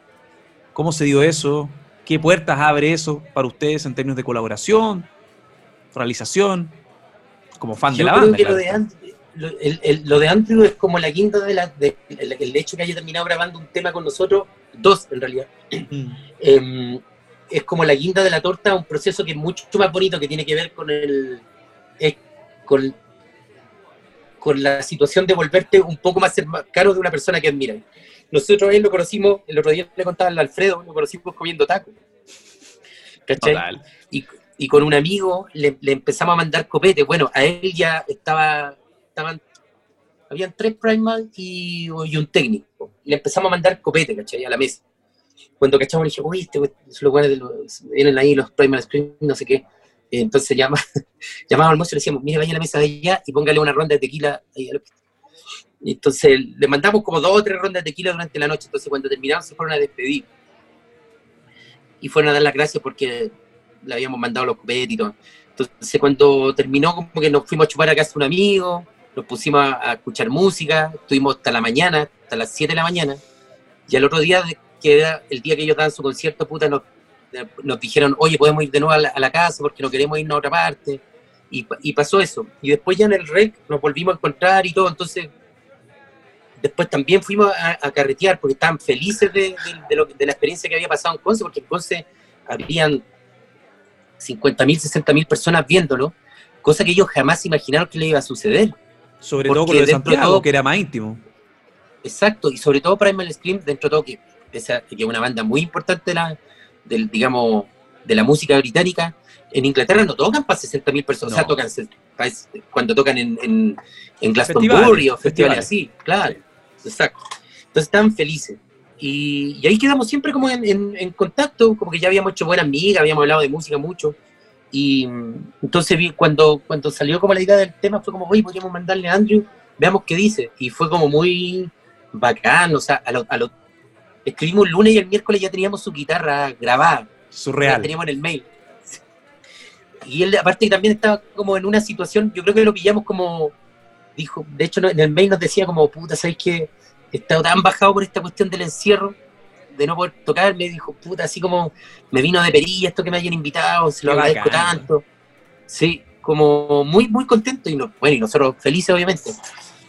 ¿Cómo se dio eso? ¿Qué puertas abre eso para ustedes en términos de colaboración, realización? Como fan de la banda lo, el, lo, de Andrew es como la quinta de la. el, hecho que haya terminado grabando un tema con nosotros, dos en realidad, mm. em, es como la guinda de la torta, un proceso que es mucho más bonito, que tiene que ver con el. con, con la situación de volverte un poco más caro de una persona que admira. Nosotros él lo conocimos, el otro día le contaba al Alfredo, lo conocimos comiendo tacos. ¿Cachai? Y, y, con un amigo le, le, empezamos a mandar copete. Bueno, a él ya estaba estaban, habían tres primal y, y, un técnico. Le empezamos a mandar copete, ¿cachai? A la mesa. Cuando cachamos, le dije, uy, este, los de los, vienen ahí los primal screen, no sé qué. Entonces llama, llamaba al mozo y le decíamos, mire, vaya a la mesa de allá y póngale una ronda de tequila ahí y entonces le mandamos como dos o tres rondas de tequila durante la noche. Entonces cuando terminamos se fueron a despedir. Y fueron a dar las gracias porque le habíamos mandado los copetes y. Entonces cuando terminó como que nos fuimos a chupar a casa un amigo, nos pusimos a, escuchar música, estuvimos hasta la mañana, hasta las 7 de la mañana, y al otro día, que era el día que ellos daban su concierto, puta, nos, nos dijeron, oye, podemos ir de nuevo a la, casa porque no queremos irnos a otra parte, y, pasó eso. Y después ya en el rec nos volvimos a encontrar y todo, entonces después también fuimos a, carretear porque estaban felices de, la experiencia que había pasado en Conce, porque en Conce habían 50.000, 60.000 personas viéndolo, cosa que ellos jamás imaginaron que le iba a suceder. Sobre todo con lo de Santiago, que era más íntimo. Exacto, y sobre todo Primal Scream, dentro de todo, que, es una banda muy importante de la, del, digamos, de la música británica, en Inglaterra no tocan para 60.000 personas, o sea, tocan cuando tocan en, en, en Glastonbury o festivales así, claro, exacto. Entonces estaban felices. Y, ahí quedamos siempre como en, contacto, como que ya habíamos hecho buenas amigas, habíamos hablado de música mucho. Y entonces vi, cuando, cuando salió como la idea del tema fue como, oye, podríamos mandarle a Andrew, veamos qué dice. Y fue como muy bacán, o sea, a lo, a lo, escribimos el lunes y el miércoles ya teníamos su guitarra grabada. Surreal. La teníamos en el mail. Y él, aparte, también estaba como en una situación, yo creo que lo pillamos como, dijo, de hecho, en el mail nos decía como, puta, ¿sabes qué? He estado tan bajado por esta cuestión del encierro, de no poder tocar, me dijo, puta, así como me vino de perilla esto que me hayan invitado, se lo agradezco tanto. Sí, como muy, muy contento y, no, bueno, y nosotros felices, obviamente.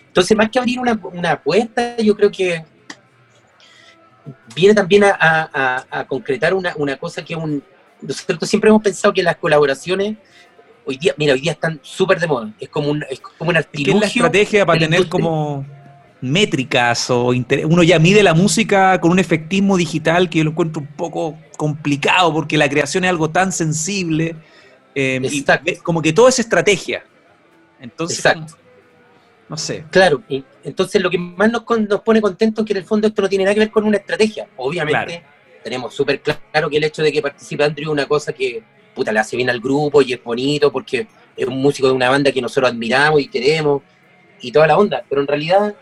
Entonces, más que abrir una, una puerta, yo creo que viene también a, a concretar una, una cosa que un, nosotros siempre hemos pensado que las colaboraciones hoy día, mira, hoy día están súper de moda. Es como un, es como un artilugio. Es, la estrategia para tener como métricas o uno ya mide la música con un efectismo digital que yo lo encuentro un poco complicado porque la creación es algo tan sensible eh, y como que todo es estrategia. Entonces, no sé. Claro, entonces lo que más nos, nos pone contentos es que en el fondo esto no tiene nada que ver con una estrategia. Obviamente tenemos súper claro que el hecho de que participe Andrew es una cosa que puta, le hace bien al grupo y es bonito porque es un músico de una banda que nosotros admiramos y queremos y toda la onda, pero en realidad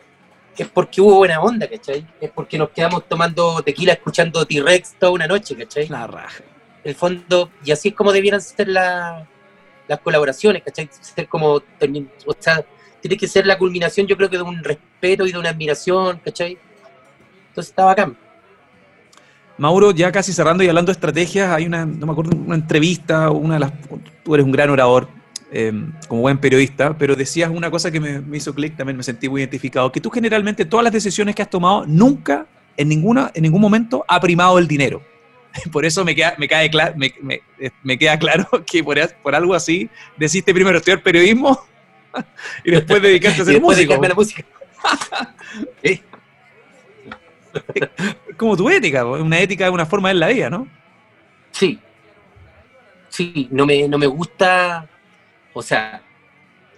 es porque hubo buena onda, ¿cachai? Es porque nos quedamos tomando tequila escuchando T-Rex toda una noche, ¿cachai? La raja. El fondo, y así es como debieran ser las colaboraciones, ¿cachai? Ser como, o sea, tiene que ser la culminación, yo creo que de un respeto y de una admiración, ¿cachai? Entonces está bacán. Mauro, ya casi cerrando y hablando de estrategias, hay una, no me acuerdo, una entrevista, una de las, tú eres un gran orador, em, como buen periodista, pero decías una cosa que me, hizo clic, también me sentí muy identificado, que tú generalmente todas las decisiones que has tomado, nunca, en, ninguna, en ningún momento, ha primado el dinero. Por eso me queda, me cae me, me, queda claro que por, por algo así decidiste primero estudiar periodismo y después dedicarte a ser músico. A la música. como tu ética, una ética, una forma de la vida, ¿no? Sí. Sí, no me, no me gusta, o sea,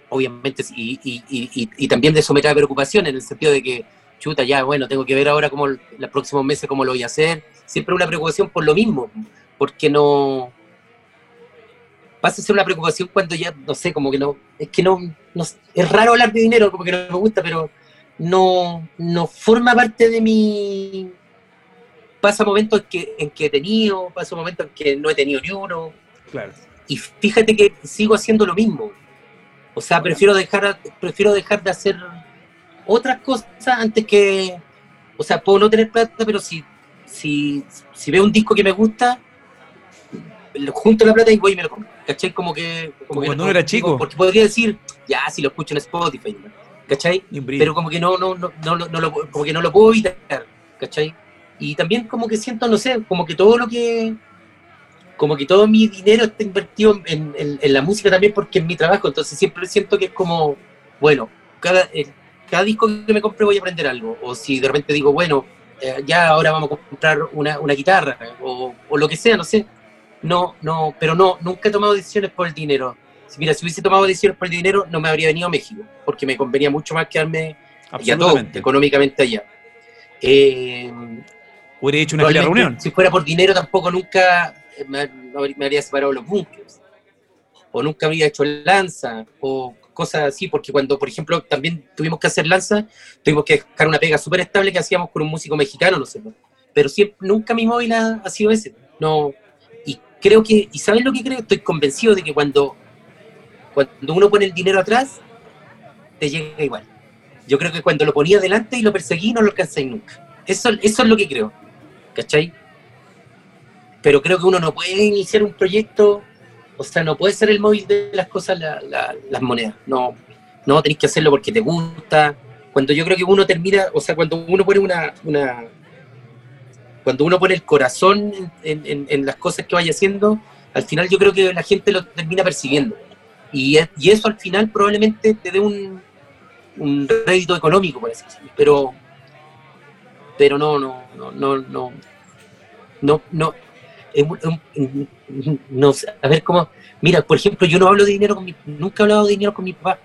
obviamente, y, y, también de eso me trae preocupación en el sentido de que, chuta, ya, bueno, tengo que ver ahora cómo los próximos meses cómo lo voy a hacer. Siempre una preocupación por lo mismo, porque no pasa a ser una preocupación cuando ya, no sé, como que no, es que no, no es raro hablar de dinero, como que no me gusta, pero no, no forma parte de mi... Pasa momentos en que, en que he tenido, pasa momentos en que no he tenido ni uno. Claro. Y fíjate que sigo haciendo lo mismo. O sea, prefiero dejar, prefiero dejar de hacer otras cosas antes que... O sea, puedo no tener plata, pero si, si, si veo un disco que me gusta, junto la plata y voy y me lo compro. ¿Cachai? Como que... Como, cuando no, era chico. Porque podría decir, ya, si lo escucho en Spotify. ¿cachai? Pero como que no, no, no, no, no, lo, como que no lo puedo evitar, ¿cachai? Y también como que siento, no sé, como que todo lo que, como que todo mi dinero está invertido en, en, la música también porque es mi trabajo, entonces siempre siento que es como, bueno, cada, cada disco que me compre voy a aprender algo, o si de repente digo, bueno, eh, ya ahora vamos a comprar una, una guitarra, o, o lo que sea, no sé, no, no, pero no, nunca he tomado decisiones por el dinero Mira, si hubiese tomado decisiones por el dinero, no me habría venido a México, porque me convenía mucho más quedarme ya todo, económicamente allá. Eh, Hubiera hecho una reunión. Si fuera por dinero, tampoco nunca me, habría separado los bunkers. O nunca habría hecho lanza, o cosas así, porque cuando, por ejemplo, también tuvimos que hacer lanza, tuvimos que dejar una pega súper estable que hacíamos con un músico mexicano, no sé. Pero siempre, nunca mi móvil ha, ha sido ese. No, y creo que, ¿y sabes lo que creo? Estoy convencido de que cuando cuando uno pone el dinero atrás, te llega igual. Yo creo que cuando lo ponía delante y lo perseguí, no lo alcancé nunca. Eso, eso es lo que creo. ¿Cachai? Pero creo que uno no puede iniciar un proyecto, o sea, no puede ser el móvil de las cosas las monedas. No, no, tenés que hacerlo porque te gusta, cuando yo creo que uno termina, o sea, cuando uno pone una, una cuando uno pone el corazón en, las cosas que vaya haciendo, al final yo creo que la gente lo termina percibiendo. Y, y eso al final probablemente te dé un, un rédito económico, por así decirlo. Pero, pero no, no, no, no, no, no, no, no, a ver cómo, mira, por ejemplo, yo no hablo de dinero con mi, nunca he hablado de dinero con mi papá.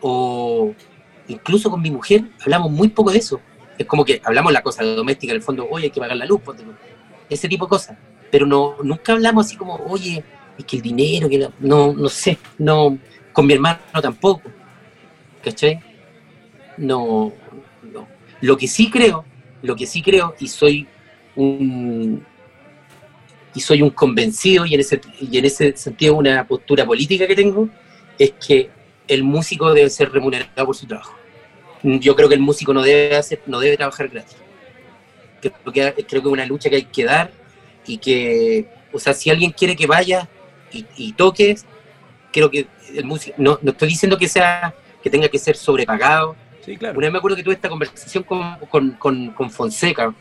O incluso con mi mujer hablamos muy poco de eso. Es como que hablamos la cosa doméstica, en el fondo, oye, hay que pagar la luz, ese tipo de cosas. Pero no, nunca hablamos así como, oye, es que el dinero, que no, no sé, no, con mi hermano tampoco. ¿Cachai? No, no. Lo que sí creo, lo que sí creo, y soy un y soy un convencido y en ese, y en ese sentido una postura política que tengo, es que el músico debe ser remunerado por su trabajo. Yo creo que el músico no debe, hacer, no debe trabajar gratis. Creo que, creo que es una lucha que hay que dar y que, o sea, si alguien quiere que vaya y, y toque, creo que el músico, no, no estoy diciendo que sea que tenga que ser sobrepagado. Sí, claro. Una vez me acuerdo que tuve esta conversación con, con, con, con Fonseca,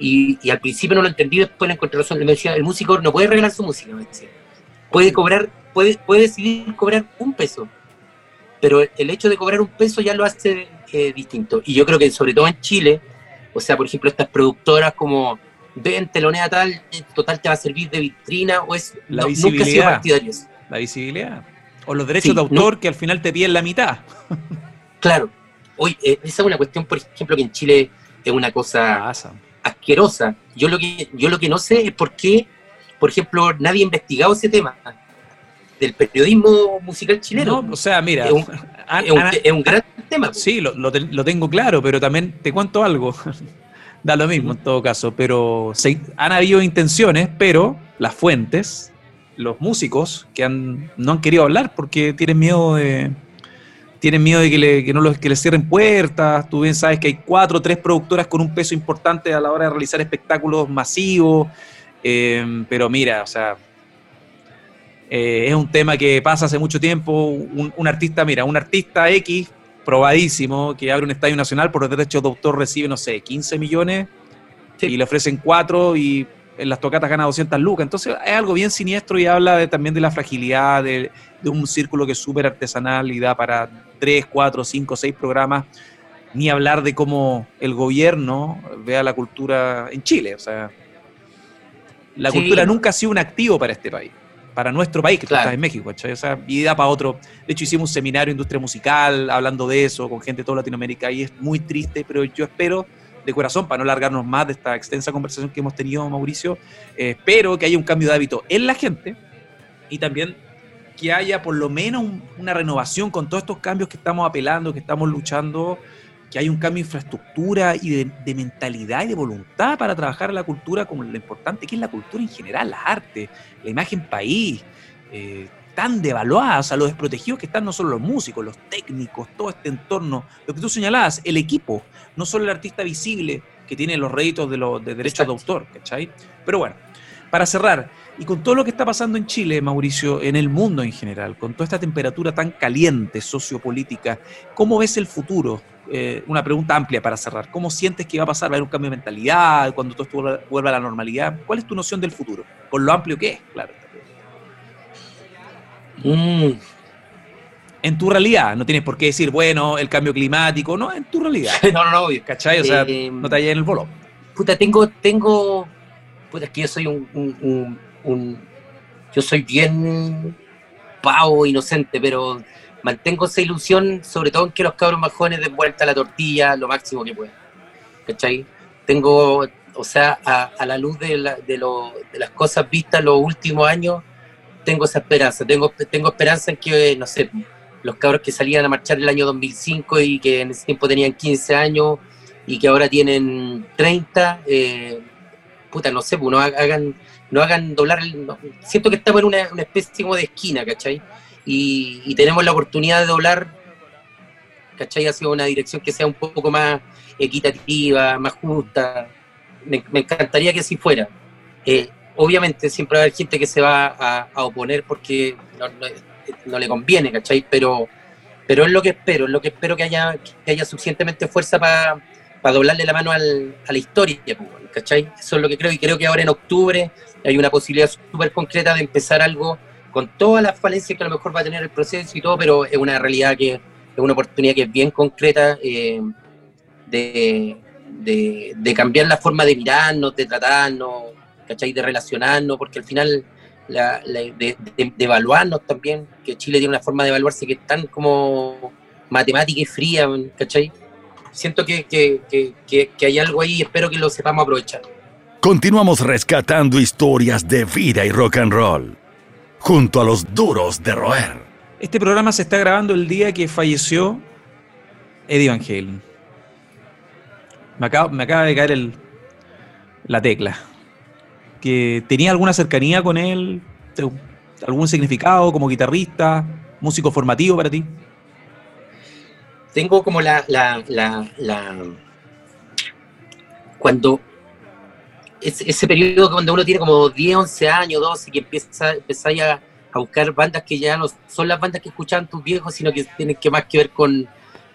y, al principio no lo entendí, después le encontré razón. Decía, el músico no puede regalar su música, me decía. Puede cobrar, puede, puede decidir cobrar un peso, pero el hecho de cobrar un peso ya lo hace eh, distinto. Y yo creo que sobre todo en Chile, o sea, por ejemplo, estas productoras como ven, telonea tal, total te va a servir de vitrina, o es la visibilidad. La visibilidad. O los derechos de autor que al final te piden la mitad. claro. Hoy, eh, esa es una cuestión, por ejemplo, que en Chile es una cosa asquerosa. Yo lo que, yo lo que no sé es por qué, por ejemplo, nadie ha investigado ese tema del periodismo musical chileno. No, o sea, mira, es un, gran tema. Sí, lo, lo, tengo claro, pero también te cuento algo. da lo mismo en todo caso, pero han habido intenciones, pero las fuentes, los músicos que han, no han querido hablar porque tienen miedo de, tienen miedo de que, le, que no los, que les cierren puertas. Tú bien sabes que hay cuatro o tres productoras con un peso importante a la hora de realizar espectáculos masivos. Eh, pero mira, o sea, eh, es un tema que pasa hace mucho tiempo. Un, artista, mira, un artista X, probadísimo, que abre un estadio nacional por derechos de autor recibe, no sé, 15 millones y le ofrecen cuatro y en las tocatas gana 200 lucas. Entonces es algo bien siniestro y habla también de la fragilidad de, un círculo que es súper artesanal y da para 3, 4, 5, 6 programas. Ni hablar de cómo el gobierno vea la cultura en Chile. O sea, la cultura nunca ha sido un activo para este país, para nuestro país, que está en México. O sea, y da para otro. De hecho, hicimos un seminario de industria musical hablando de eso con gente de toda Latinoamérica y es muy triste, pero yo espero de corazón, para no largarnos más de esta extensa conversación que hemos tenido, Mauricio, eh, espero que haya un cambio de hábito en la gente y también que haya por lo menos una renovación con todos estos cambios que estamos apelando, que estamos luchando, que haya un cambio de infraestructura y de, mentalidad y de voluntad para trabajar la cultura como lo importante que es la cultura en general, las artes, la imagen país. Eh, tan devaluadas, a los desprotegidos que están no solo los músicos, los técnicos, todo este entorno, lo que tú señalabas, el equipo, no solo el artista visible que tiene los réditos de, los de derechos de autor, ¿cachai? Pero bueno, para cerrar, y con todo lo que está pasando en Chile, Mauricio, en el mundo en general, con toda esta temperatura tan caliente sociopolítica, ¿cómo ves el futuro? Eh, una pregunta amplia para cerrar. ¿Cómo sientes que va a pasar? ¿Va a haber un cambio de mentalidad cuando todo esto vuelva a la normalidad? ¿Cuál es tu noción del futuro? Con lo amplio que es, claro. Mm. En tu realidad, no tienes por qué decir, bueno, el cambio climático, no, en tu realidad. no, no, no, ¿cachai? O sea, eh, no te hallas en el bolo. Puta, tengo, tengo, puta, es que yo soy un, un, yo soy bien pavo, inocente, pero mantengo esa ilusión, sobre todo en que los cabros más jóvenes den vuelta a la tortilla lo máximo que puedan. ¿Cachai? Tengo, o sea, a, la luz de, la, de, lo, de, las cosas vistas los últimos años, tengo esa esperanza. Tengo, tengo esperanza en que, no sé, los cabros que salían a marchar el año 2005 y que en ese tiempo tenían 15 años y que ahora tienen 30, eh, puta, no sé, pues no hagan, no hagan doblar. siento que estamos en una, especie como de esquina, ¿cachai? Y, tenemos la oportunidad de doblar, ¿cachai? Hacia una dirección que sea un poco más equitativa, más justa. Me, encantaría que así fuera. Eh, obviamente siempre va a haber gente que se va a, oponer porque no, le conviene, ¿cachai? Pero, pero es lo que espero, es lo que espero que haya, que haya suficientemente fuerza para doblarle la mano al, a la historia, ¿cachai? Eso es lo que creo, y creo que ahora en octubre hay una posibilidad súper concreta de empezar algo con todas las falencias que a lo mejor va a tener el proceso y todo, pero es una realidad que es una oportunidad que es bien concreta eh, de, de, cambiar la forma de mirarnos, de tratarnos, ¿cachai? De relacionarnos, porque al final de, evaluarnos también, que Chile tiene una forma de evaluarse que es tan como matemática y fría, ¿cachai? Siento que, que, que hay algo ahí y espero que lo sepamos aprovechar. Continuamos rescatando historias de vida y rock and roll, junto a los duros de roer. Este programa se está grabando el día que falleció Eddie Van Halen. Me acaba, me acaba de caer el, la tecla. Que tenía alguna cercanía con él, algún significado como guitarrista, músico formativo para ti. Tengo como la, la, la, cuando ese, periodo cuando uno tiene como 10, 11 años, 12, que empieza, empieza a, a buscar bandas que ya no son las bandas que escuchaban tus viejos, sino que tienen que más que ver con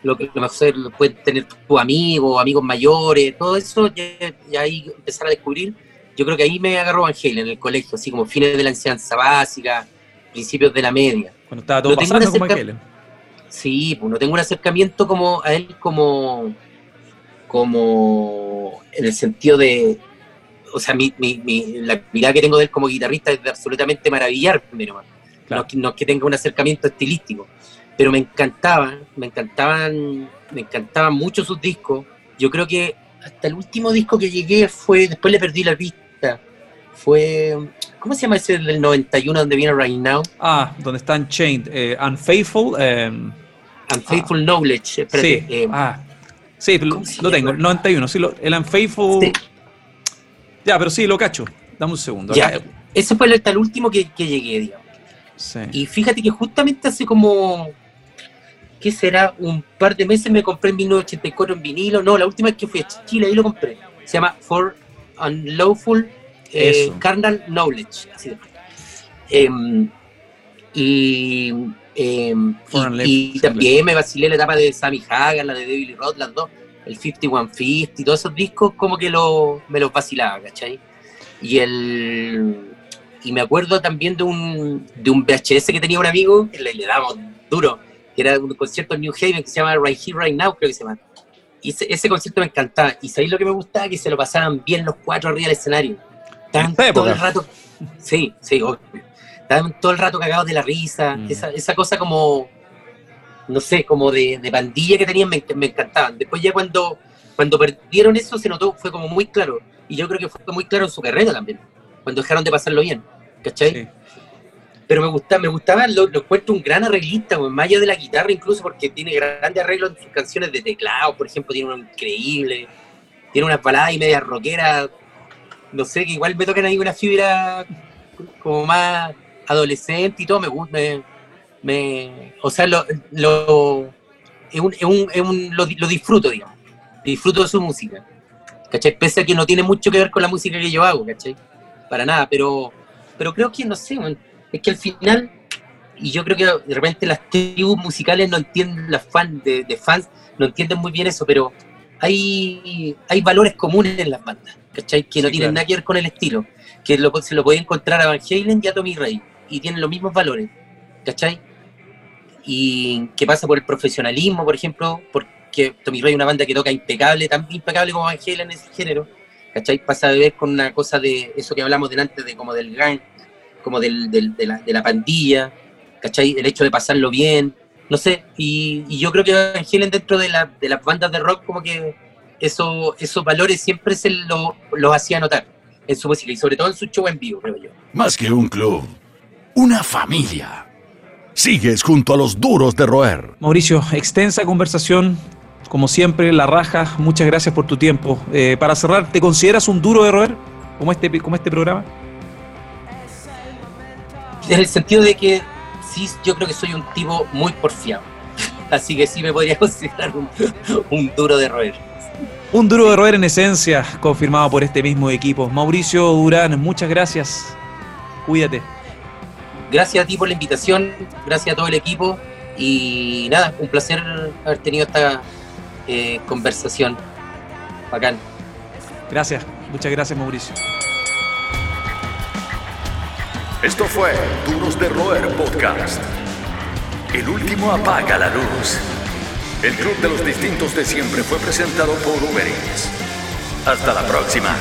lo que lo pueden tener tus amigos, amigos mayores, todo eso, ya, ahí empezar a descubrir. Yo creo que ahí me agarró Ángel en el colegio, así como fines de la enseñanza básica, principios de la media. Cuando estaba todo pasando como. Sí, pues no tengo un acercamiento como a él como, como en el sentido de, o sea, mi, mi, la mirada que tengo de él como guitarrista es de absolutamente maravillarme. No, no, es que tenga un acercamiento estilístico, pero me encantaban, me encantaban, me encantaban mucho sus discos. Yo creo que hasta el último disco que llegué fue, después le perdí la vista, fue, ¿cómo se llama ese del 91 donde viene Right Now? Ah, donde están Chained, eh, Unfaithful. Em, Unfaithful Knowledge, espérate, sí, eh, ah, sí, lo, tengo, el 91, sí, el Unfaithful... Ya, pero sí, lo cacho. Dame un segundo. Ya, ese fue hasta el último que, llegué, digamos. Sí. Y fíjate que justamente hace como, ¿qué será? Un par de meses me compré en 1984 en vinilo. No, la última vez que fui a Chile, ahí lo compré. Se llama For Unlawful eh, Carnal Knowledge. Así de em, y, em, y, también me vacilé la etapa de Sammy Hagar, la de David Roth, las dos el 5150, todos esos discos como que lo, me los vacilaba, ¿cachai? Y el y me acuerdo también de un, de un VHS que tenía un amigo, que le, damos duro, que era un concierto en New Haven que se llama Right Here, Right Now, creo que se llama. Y ese, concierto me encantaba. Y sabéis lo que me gustaba, que se lo pasaban bien los cuatro arriba del escenario. Estaban todo el rato. Sí, sí, Estaban todo el rato cagados de la risa. Mm. Esa, esa cosa como no sé, como de, de pandilla que tenían, me, encantaban. Después ya cuando, cuando perdieron eso se notó, fue como muy claro. Y yo creo que fue muy claro en su carrera también, cuando dejaron de pasarlo bien, ¿cachai? Pero me gustaba, me gustaba, lo, lo encuentro un gran arreglista, más allá de la guitarra incluso, porque tiene grandes arreglos en sus canciones de teclado, por ejemplo, tiene uno increíble, tiene unas baladas y medias rockeras, no sé, que igual me tocan ahí una fibra como más adolescente y todo, me gusta, me, o sea, lo, lo, es un, es un, es un, lo, disfruto, digamos. Disfruto de su música. ¿Cachai? Pese a que no tiene mucho que ver con la música que yo hago, ¿cachai? Para nada, pero, pero creo que, no sé, es que al final, y yo creo que de repente las tribus musicales no entienden, las fans de, fans no entienden muy bien eso, pero hay, hay valores comunes en las bandas, ¿cachai? Que no tienen nada que ver con el estilo, que lo, se lo puede encontrar a Van Halen y a Tommy Rey, y tienen los mismos valores, ¿cachai? Y que pasa por el profesionalismo, por ejemplo, porque Tommy Ray es una banda que toca impecable, tan impecable como Van en ese género, ¿cachai? Pasa a ver con una cosa de eso que hablamos delante, de como del gang, como del, del, de, la, de, la, pandilla, ¿cachai? El hecho de pasarlo bien, no sé, y, y yo creo que Van dentro de, la, de las bandas de rock como que eso, esos valores siempre se lo, los hacía notar en su música y sobre todo en su show en vivo, creo yo. Más que un club, una familia. Sigues junto a los duros de roer. Mauricio, extensa conversación. Como siempre, la raja. Muchas gracias por tu tiempo. Eh, para cerrar, ¿te consideras un duro de roer? Como este, como este programa. En el sentido de que sí, yo creo que soy un tipo muy porfiado. Así que sí me podría considerar un, un duro de roer. Un duro de roer en esencia, confirmado por este mismo equipo. Mauricio Durán, muchas gracias. Cuídate gracias a ti por la invitación, gracias a todo el equipo Y nada, un placer haber tenido esta eh, conversación. Bacán. Gracias, muchas gracias Mauricio. Esto fue Duros de Roer Podcast. El último apaga la luz. El Club de los Distintos de Siempre fue presentado por Uber Eats. Hasta la próxima.